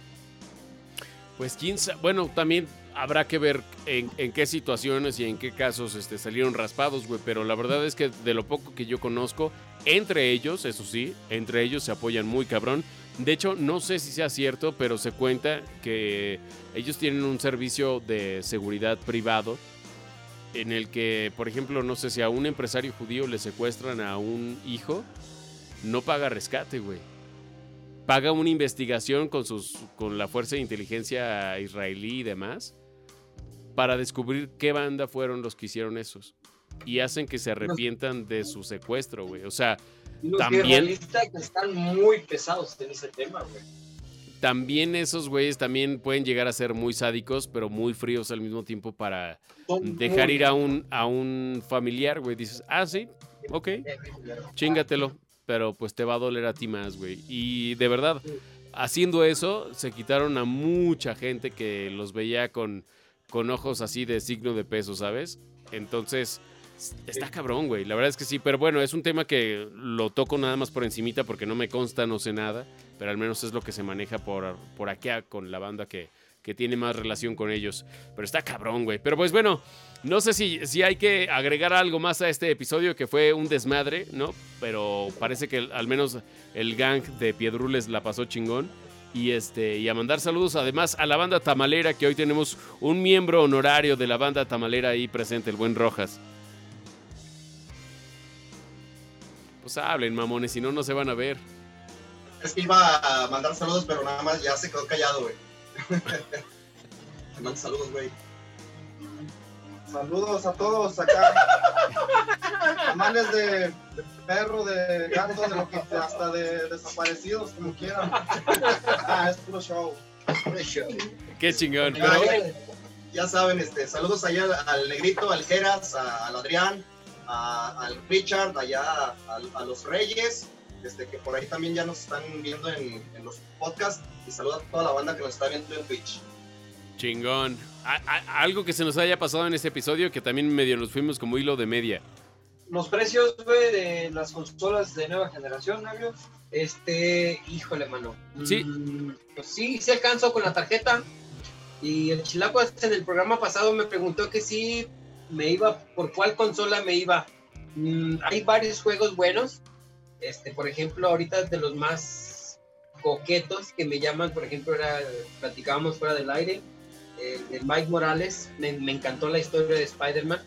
A: Pues quién sabe, bueno, también habrá que ver en, en qué situaciones y en qué casos este, salieron raspados, güey, pero la verdad es que de lo poco que yo conozco, entre ellos, eso sí, entre ellos se apoyan muy cabrón. De hecho, no sé si sea cierto, pero se cuenta que ellos tienen un servicio de seguridad privado en el que, por ejemplo, no sé si a un empresario judío le secuestran a un hijo, no paga rescate, güey paga una investigación con, sus, con la fuerza de inteligencia israelí y demás para descubrir qué banda fueron los que hicieron esos. Y hacen que se arrepientan de su secuestro, güey. O sea, También-
E: que están muy pesados en ese tema, güey.
A: también esos güeyes también pueden llegar a ser muy sádicos, pero muy fríos al mismo tiempo para
E: Son
A: dejar
E: muy-
A: ir a un, a un familiar, güey. Dices, ah, sí, ok, chingatelo. Pero pues te va a doler a ti más, güey. Y de verdad, haciendo eso, se quitaron a mucha gente que los veía con, con ojos así de signo de peso, ¿sabes? Entonces, está cabrón, güey. La verdad es que sí. Pero bueno, es un tema que lo toco nada más por encimita porque no me consta, no sé nada. Pero al menos es lo que se maneja por, por acá con la banda que, que tiene más relación con ellos. Pero está cabrón, güey. Pero pues bueno, no sé si, si hay que agregar algo más a este episodio que fue un desmadre, ¿no? Pero parece que al menos el gang de Piedrules la pasó chingón. Y, este, y a mandar saludos además a la banda tamalera, que hoy tenemos un miembro honorario de la banda tamalera ahí presente, el buen Rojas. Pues hablen, mamones, si no, no se van a ver.
B: Es que iba a mandar saludos, pero nada más ya se quedó callado, güey. Te mando saludos, güey.
D: Saludos a todos acá. Tamales de, de perro, de gato, de lo que hasta de desaparecidos, como quieran. Ah, es puro show.
A: Qué chingón.
B: Ya,
A: Pero,
B: ya- ya saben, este, saludos allá al, al Negrito, al Geras, a- al Adrián, al Richard, allá al- a, los Reyes, este, que por ahí también ya nos están viendo en, en los podcasts. Y saludos a toda la banda que nos está viendo en Twitch.
A: chingón. A- a- algo que se nos haya pasado en este episodio que también medio nos fuimos como hilo de media.
E: Los precios, güey, de las consolas de nueva generación, ¿no?
F: Este, híjole, mano.
A: Sí.
F: Mm, pues sí, se alcanzó con la tarjeta. Y el chilaco este en el programa pasado me preguntó que si me iba, por cuál consola me iba. Mm, hay varios juegos buenos. Este, por ejemplo, ahorita de los más coquetos que me llaman, por ejemplo, era, platicábamos fuera del aire, el de Mike Morales. Me, me encantó la historia de Spider-Man.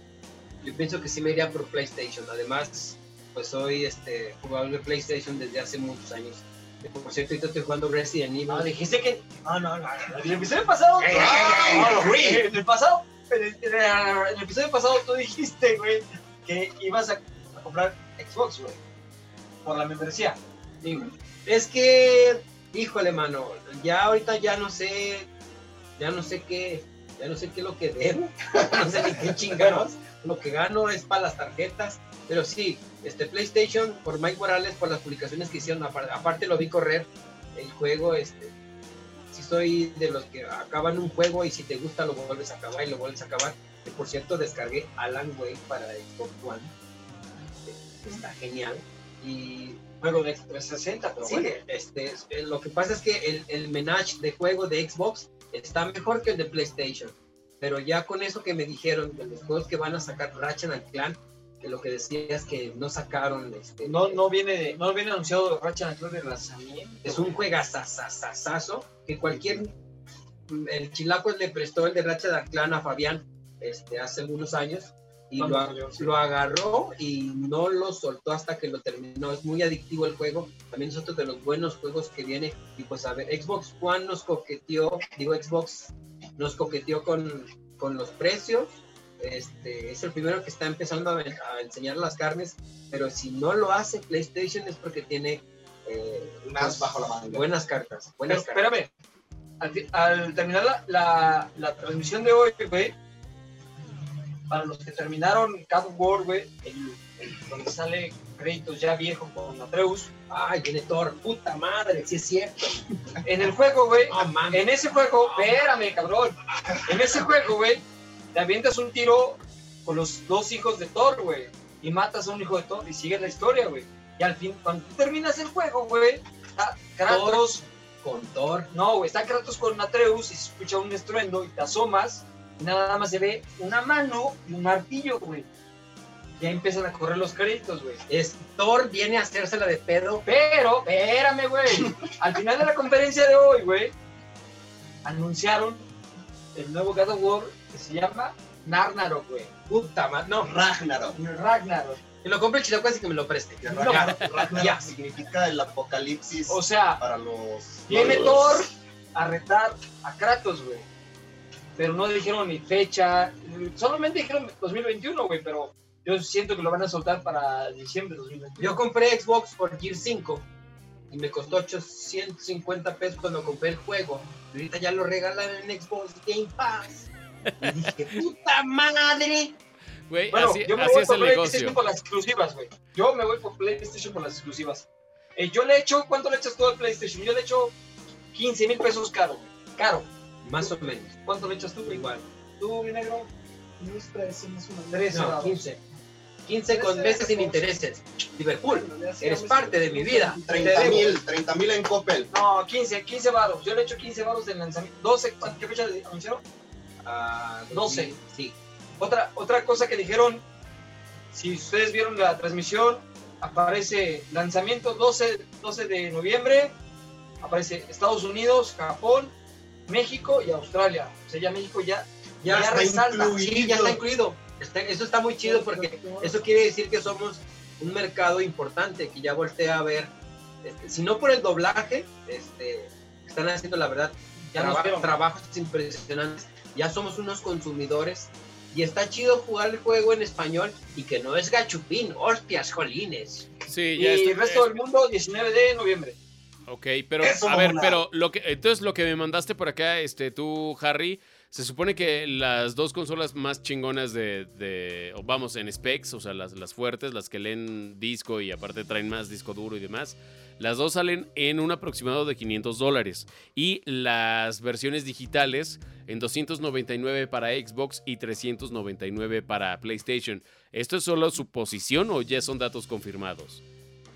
F: Yo pienso que sí me iría por PlayStation. Además, pues soy este jugador de PlayStation desde hace muchos años. Eh, Por cierto, ahorita estoy jugando Resident Evil.
E: No, dijiste que. No, no, no. En el episodio pasado. No, no, el pasado. En el, episodio pasado tú dijiste, güey, que ibas a, comprar Xbox, güey. Por la membresía.
F: Es que, híjole, mano, ya ahorita ya no sé, ya no sé qué, ya no sé qué es lo que debo, no sé ni qué chingados. Lo que gano es para las tarjetas, pero sí, este PlayStation por Mike Morales, por las publicaciones que hicieron, apar- aparte lo vi correr el juego, este, sí soy de los que acaban un juego y si te gusta lo vuelves a acabar y lo vuelves a acabar. Que por cierto descargué Alan Wake para Xbox One, Este, está genial y
E: Juego de 360, pero
F: Sí,
E: bueno.
F: este, es- eh, lo que pasa es que el, el menage de juego de Xbox está mejor que el de PlayStation. Pero ya con eso que me dijeron de los juegos que van a sacar Ratchet and Clank, que lo que decías que no sacaron, este,
E: No, no viene, no viene anunciado Ratchet Clank de lanzamiento.
F: es un juegazazazazazo que cualquier el chilaco le prestó el de Ratchet Clank a Fabián este, hace algunos años y lo, a- lo agarró y no lo soltó hasta que lo terminó. Es muy adictivo el juego. También es otro de los buenos juegos que viene. Y pues a ver, Xbox One nos coqueteó, digo Xbox, nos coqueteó con, con los precios. Este, es el primero que está empezando a, a enseñar las carnes, pero si no lo hace PlayStation es porque tiene eh,
B: Más
F: pues,
B: bajo la manga.
F: buenas cartas.
E: Pero
F: Buenas cartas.
E: espérame. Al, al terminar la, la, la transmisión de hoy, güey, para los que terminaron of War, güey, el- el- donde sale créditos ya viejo con Atreus,
F: Ay, viene Thor, puta madre, sí es cierto.
E: en el juego, güey,
F: mames.
E: en ese juego, espérame, cabrón, en ese juego, güey, te avientas un tiro con los dos hijos de Thor, güey, y matas a un hijo de Thor y sigues la historia, güey. Y al fin, cuando tú terminas el juego, güey, está Kratos,
F: Con Thor.
E: no, güey, está Kratos con Atreus y se escucha un estruendo y te asomas y nada más se ve una mano y un martillo, güey. Ya empiezan a correr los créditos, güey.
F: Es, Thor viene a hacérsela de pedo.
E: Pero, espérame, güey. Al final de la conferencia de hoy, güey, anunciaron el nuevo God of War que se llama Ragnarok, güey.
F: Puta madre. No,
B: Ragnarok.
E: Ragnarok.
F: que lo compre el chilaco así que me lo preste.
E: No.
B: Ragnarok
F: Ya.
B: significa el apocalipsis
E: O sea,
B: para los.
E: viene
B: los-
E: Thor a retar a Kratos, güey. Pero no dijeron ni fecha. Solamente dijeron 2021, güey, pero yo siento que lo van a soltar para diciembre de 2021.
F: Yo compré Xbox por Gear 5 y me costó 850 pesos cuando compré el juego. Y ahorita ya lo regalan en Xbox Game Pass. Y dije, puta madre.
A: Güey,
E: Bueno,
A: así,
E: yo me
A: así
E: voy
A: es
E: por
A: el
E: PlayStation
A: negocio.
E: por las exclusivas, güey. Yo me voy por PlayStation por las exclusivas. Eh, yo le echo, ¿cuánto le echas tú al PlayStation? Yo le echo 15 mil pesos caro. Caro.
F: Más o menos.
E: ¿Cuánto le echas tú?
F: Igual.
E: ¿Tú, mi negro?
C: Unos 13, más o menos.
E: 13.
F: No,
E: vamos.
F: 15. 15 con meses sin intereses. Liverpool, eres parte de mi vida.
B: 30 mil, 30 mil en Coppel.
E: No, 15, 15 varos. Yo le echo 15 varos de lanzamiento. 12, ¿cuán- ¿qué fecha le anunciaron?
F: Ah,
E: 12.
F: Sí.
E: Otra, otra cosa que dijeron, si ustedes vieron la transmisión, aparece lanzamiento 12, 12 de noviembre, aparece Estados Unidos, Japón, México y Australia. O sea, ya México ya,
F: Ya,
E: ya
F: está
E: resalta.
B: incluido.
F: Sí, ya está incluido. Está- eso está muy chido porque eso quiere decir que somos un mercado importante que ya voltea a ver, este, si no por el doblaje, este, están haciendo la verdad
E: Ya
F: trabajos impresionantes. Ya somos unos consumidores y está chido jugar el juego en español y que no es gachupín, hostias, jolines.
A: Sí,
E: Y el resto del mundo, 19 de noviembre.
A: Ok, pero
B: Eso,
A: a ver, pero lo que entonces lo que me mandaste por acá, este, tú, Harry, se supone que las dos consolas más chingonas de, de- vamos, en specs, o sea, las, las fuertes, las que leen disco y aparte traen más disco duro y demás, las dos salen en un aproximado de 500 dólares. Y las versiones digitales en 299 para Xbox y 399 para PlayStation. ¿Esto es solo suposición o ya son datos confirmados?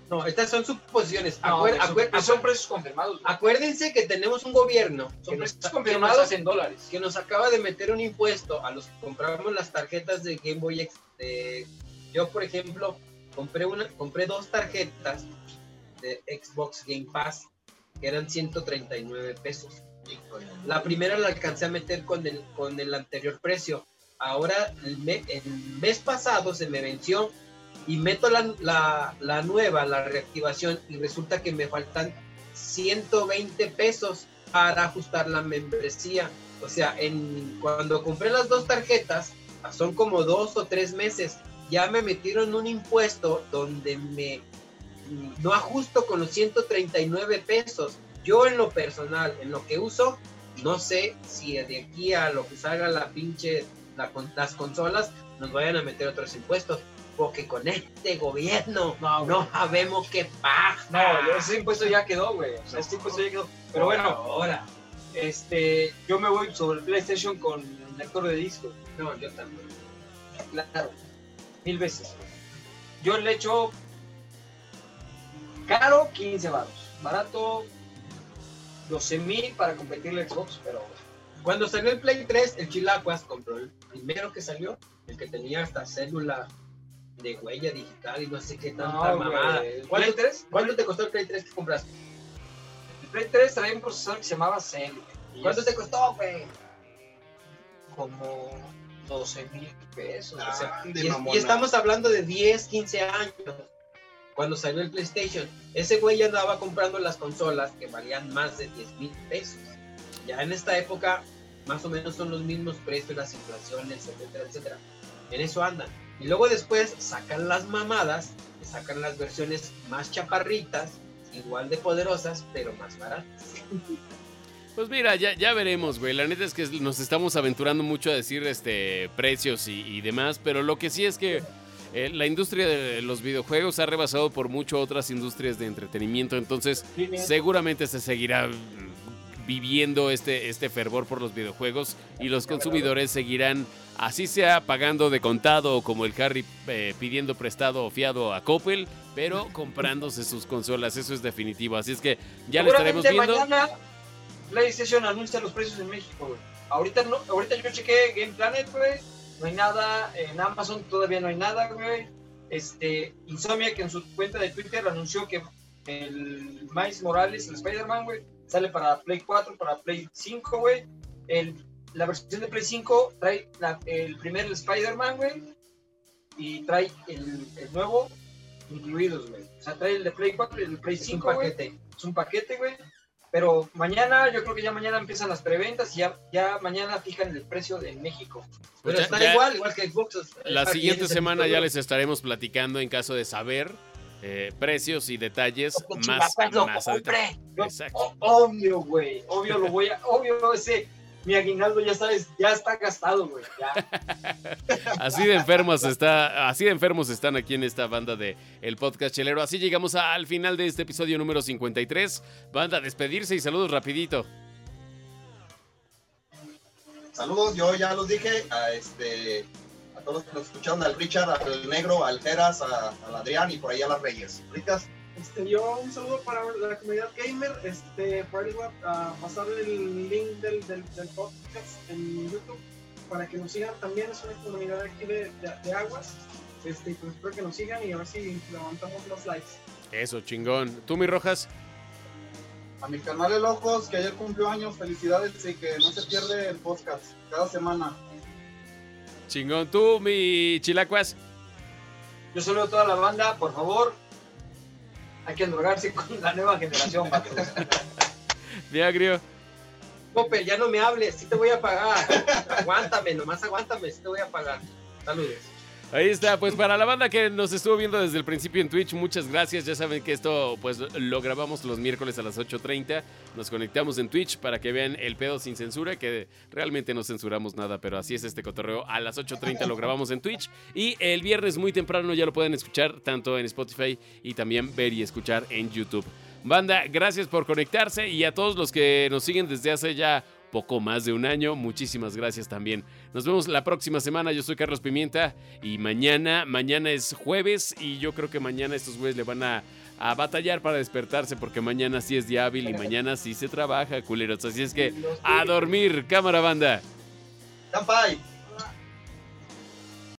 F: No, estas son suposiciones.
E: No,
F: Acuer-
E: son-
F: acuer-
E: son
F: acuer-
E: precios confirmados.
F: acuérdense que tenemos un gobierno
E: Son
F: que nos,
E: precios confirmados en dólares.
F: que nos acaba de meter un impuesto a los que compramos las tarjetas de Game Boy. X- de- yo, por ejemplo, compré, una, compré dos tarjetas de Xbox Game Pass que eran 139 pesos. La primera la alcancé a meter con el, con el anterior precio. Ahora, el, me- el mes pasado se me venció y meto la, la, la nueva, la reactivación, y resulta que me faltan 120 pesos para ajustar la membresía. O sea, en, cuando compré las dos tarjetas, son como dos o tres meses, ya me metieron un impuesto donde me no ajusto con los 139 pesos. Yo en lo personal, en lo que uso, no sé si de aquí a lo que salga la pinche, la las consolas, nos vayan a meter otros impuestos. Porque con este gobierno
E: No,
F: sabemos qué paja.
E: No, ese impuesto ya quedó, güey. O sea, este impuesto ya quedó. Pero bueno,
F: ahora.
E: este, yo me voy sobre el PlayStation con el lector de disco.
F: No, yo también.
E: Claro, mil veces. Yo le echo caro 15 baros, barato 12 mil para competirle a Xbox, pero
F: Cuando salió el Play 3, el Chilacuas compró el primero que salió, el que tenía hasta célula de huella digital y no sé qué tanta
E: no,
F: mamada.
E: ¿El
F: ¿Cuánto,
E: Play 3?
F: cuánto te costó el Play 3 que compraste?
E: El Play 3 traía un procesador que se llamaba Zen.
F: ¿Cuánto te costó, güey?
E: Como
F: 12 mil pesos. o sea,
B: Ah,
F: y estamos hablando de 10, 15 años. Cuando salió el PlayStation, ese güey ya andaba comprando las consolas que valían más de 10 mil pesos. Ya en esta época, más o menos son los mismos precios, las inflaciones, etcétera, etcétera. En eso andan. Y luego después sacan las mamadas, sacan las versiones más chaparritas, igual de poderosas, pero más baratas.
A: Pues mira, ya, ya veremos, güey. La neta es que nos estamos aventurando mucho a decir este precios y, y demás, pero lo que sí es que eh, la industria de los videojuegos ha rebasado por mucho otras industrias de entretenimiento, entonces seguramente se seguirá viviendo este, este fervor por los videojuegos y los consumidores seguirán, así sea pagando de contado como el Harry eh, pidiendo prestado o fiado a Coppel, pero comprándose sus consolas, eso es definitivo. Así es que ya lo estaremos viendo.
E: mañana PlayStation anuncia los precios en México, güey. Ahorita, no, ahorita yo chequé Game Planet, güey. No hay nada. En Amazon todavía no hay nada, güey. Este, Insomnia, que en su cuenta de Twitter anunció que el Miles Morales, el Spider-Man, güey, sale para Play 4, para Play 5, güey. El, la versión de Play 5 trae la- el primer Spider-Man, güey. Y trae el, el nuevo incluidos, güey. O sea, trae el de Play 4 y el de Play
F: Es un
E: 5, güey.
F: paquete.
E: Es un paquete, güey. Pero mañana, yo creo que ya mañana empiezan las preventas y ya, ya mañana fijan el precio de México.
A: Pues
F: Pero está igual, igual que Xbox.
A: La siguiente semana ya les estaremos platicando en caso de saber eh, precios y detalles más, más
E: obvio, güey. Obvio lo voy a. Obvio ese. Mi aguinaldo ya sabes, ya está gastado, güey.
A: Así de enfermos está, así de enfermos están aquí en esta banda de El Podcast Chelero. Así llegamos al final de este episodio número 53. Banda, despedirse y saludos rapidito.
B: Saludos, yo ya los dije a este a todos los que nos escucharon, al Richard, al Negro, al Geras, a- al Adrián y por ahí a las Reyes. Ricas,
C: Este, yo un saludo para la comunidad gamer. Este, por ahí les voy a pasar el link del, del, del podcast en YouTube para que nos sigan. También es una comunidad aquí de, de, de aguas. Este, pues espero que nos sigan y a ver si levantamos los likes.
A: Eso, chingón. ¿Tú, mi Rojas?
D: A mi canal de locos, que ayer cumplió años, felicidades y que no se pierde el podcast cada semana.
A: Chingón. ¿Tú, mi Chilacuas?
E: Yo saludo a toda la banda, por favor. Hay que drogarse con la nueva generación, para que nos-
A: Mi Agrio.
F: Coppel, ya no me hables, sí te voy a pagar. aguántame, nomás aguántame, sí te voy a pagar. Saludos.
A: Ahí está, pues para la banda que nos estuvo viendo desde el principio en Twitch, muchas gracias. Ya saben que esto pues lo grabamos los miércoles a las 8.30. Nos conectamos en Twitch para que vean el pedo sin censura, que realmente no censuramos nada, pero así es este cotorreo. A las 8.30 lo grabamos en Twitch. Y el viernes muy temprano ya lo pueden escuchar tanto en Spotify y también ver y escuchar en YouTube. Banda, gracias por conectarse y a todos los que nos siguen desde hace ya poco más de un año, muchísimas gracias también. Nos vemos la próxima semana. Yo soy Carlos Pimienta y mañana, mañana es jueves y yo creo que mañana estos güeyes le van a, a batallar para despertarse porque mañana sí es día y mañana sí se trabaja, culeros. Así es que a dormir, cámara banda.
B: ¡Campai!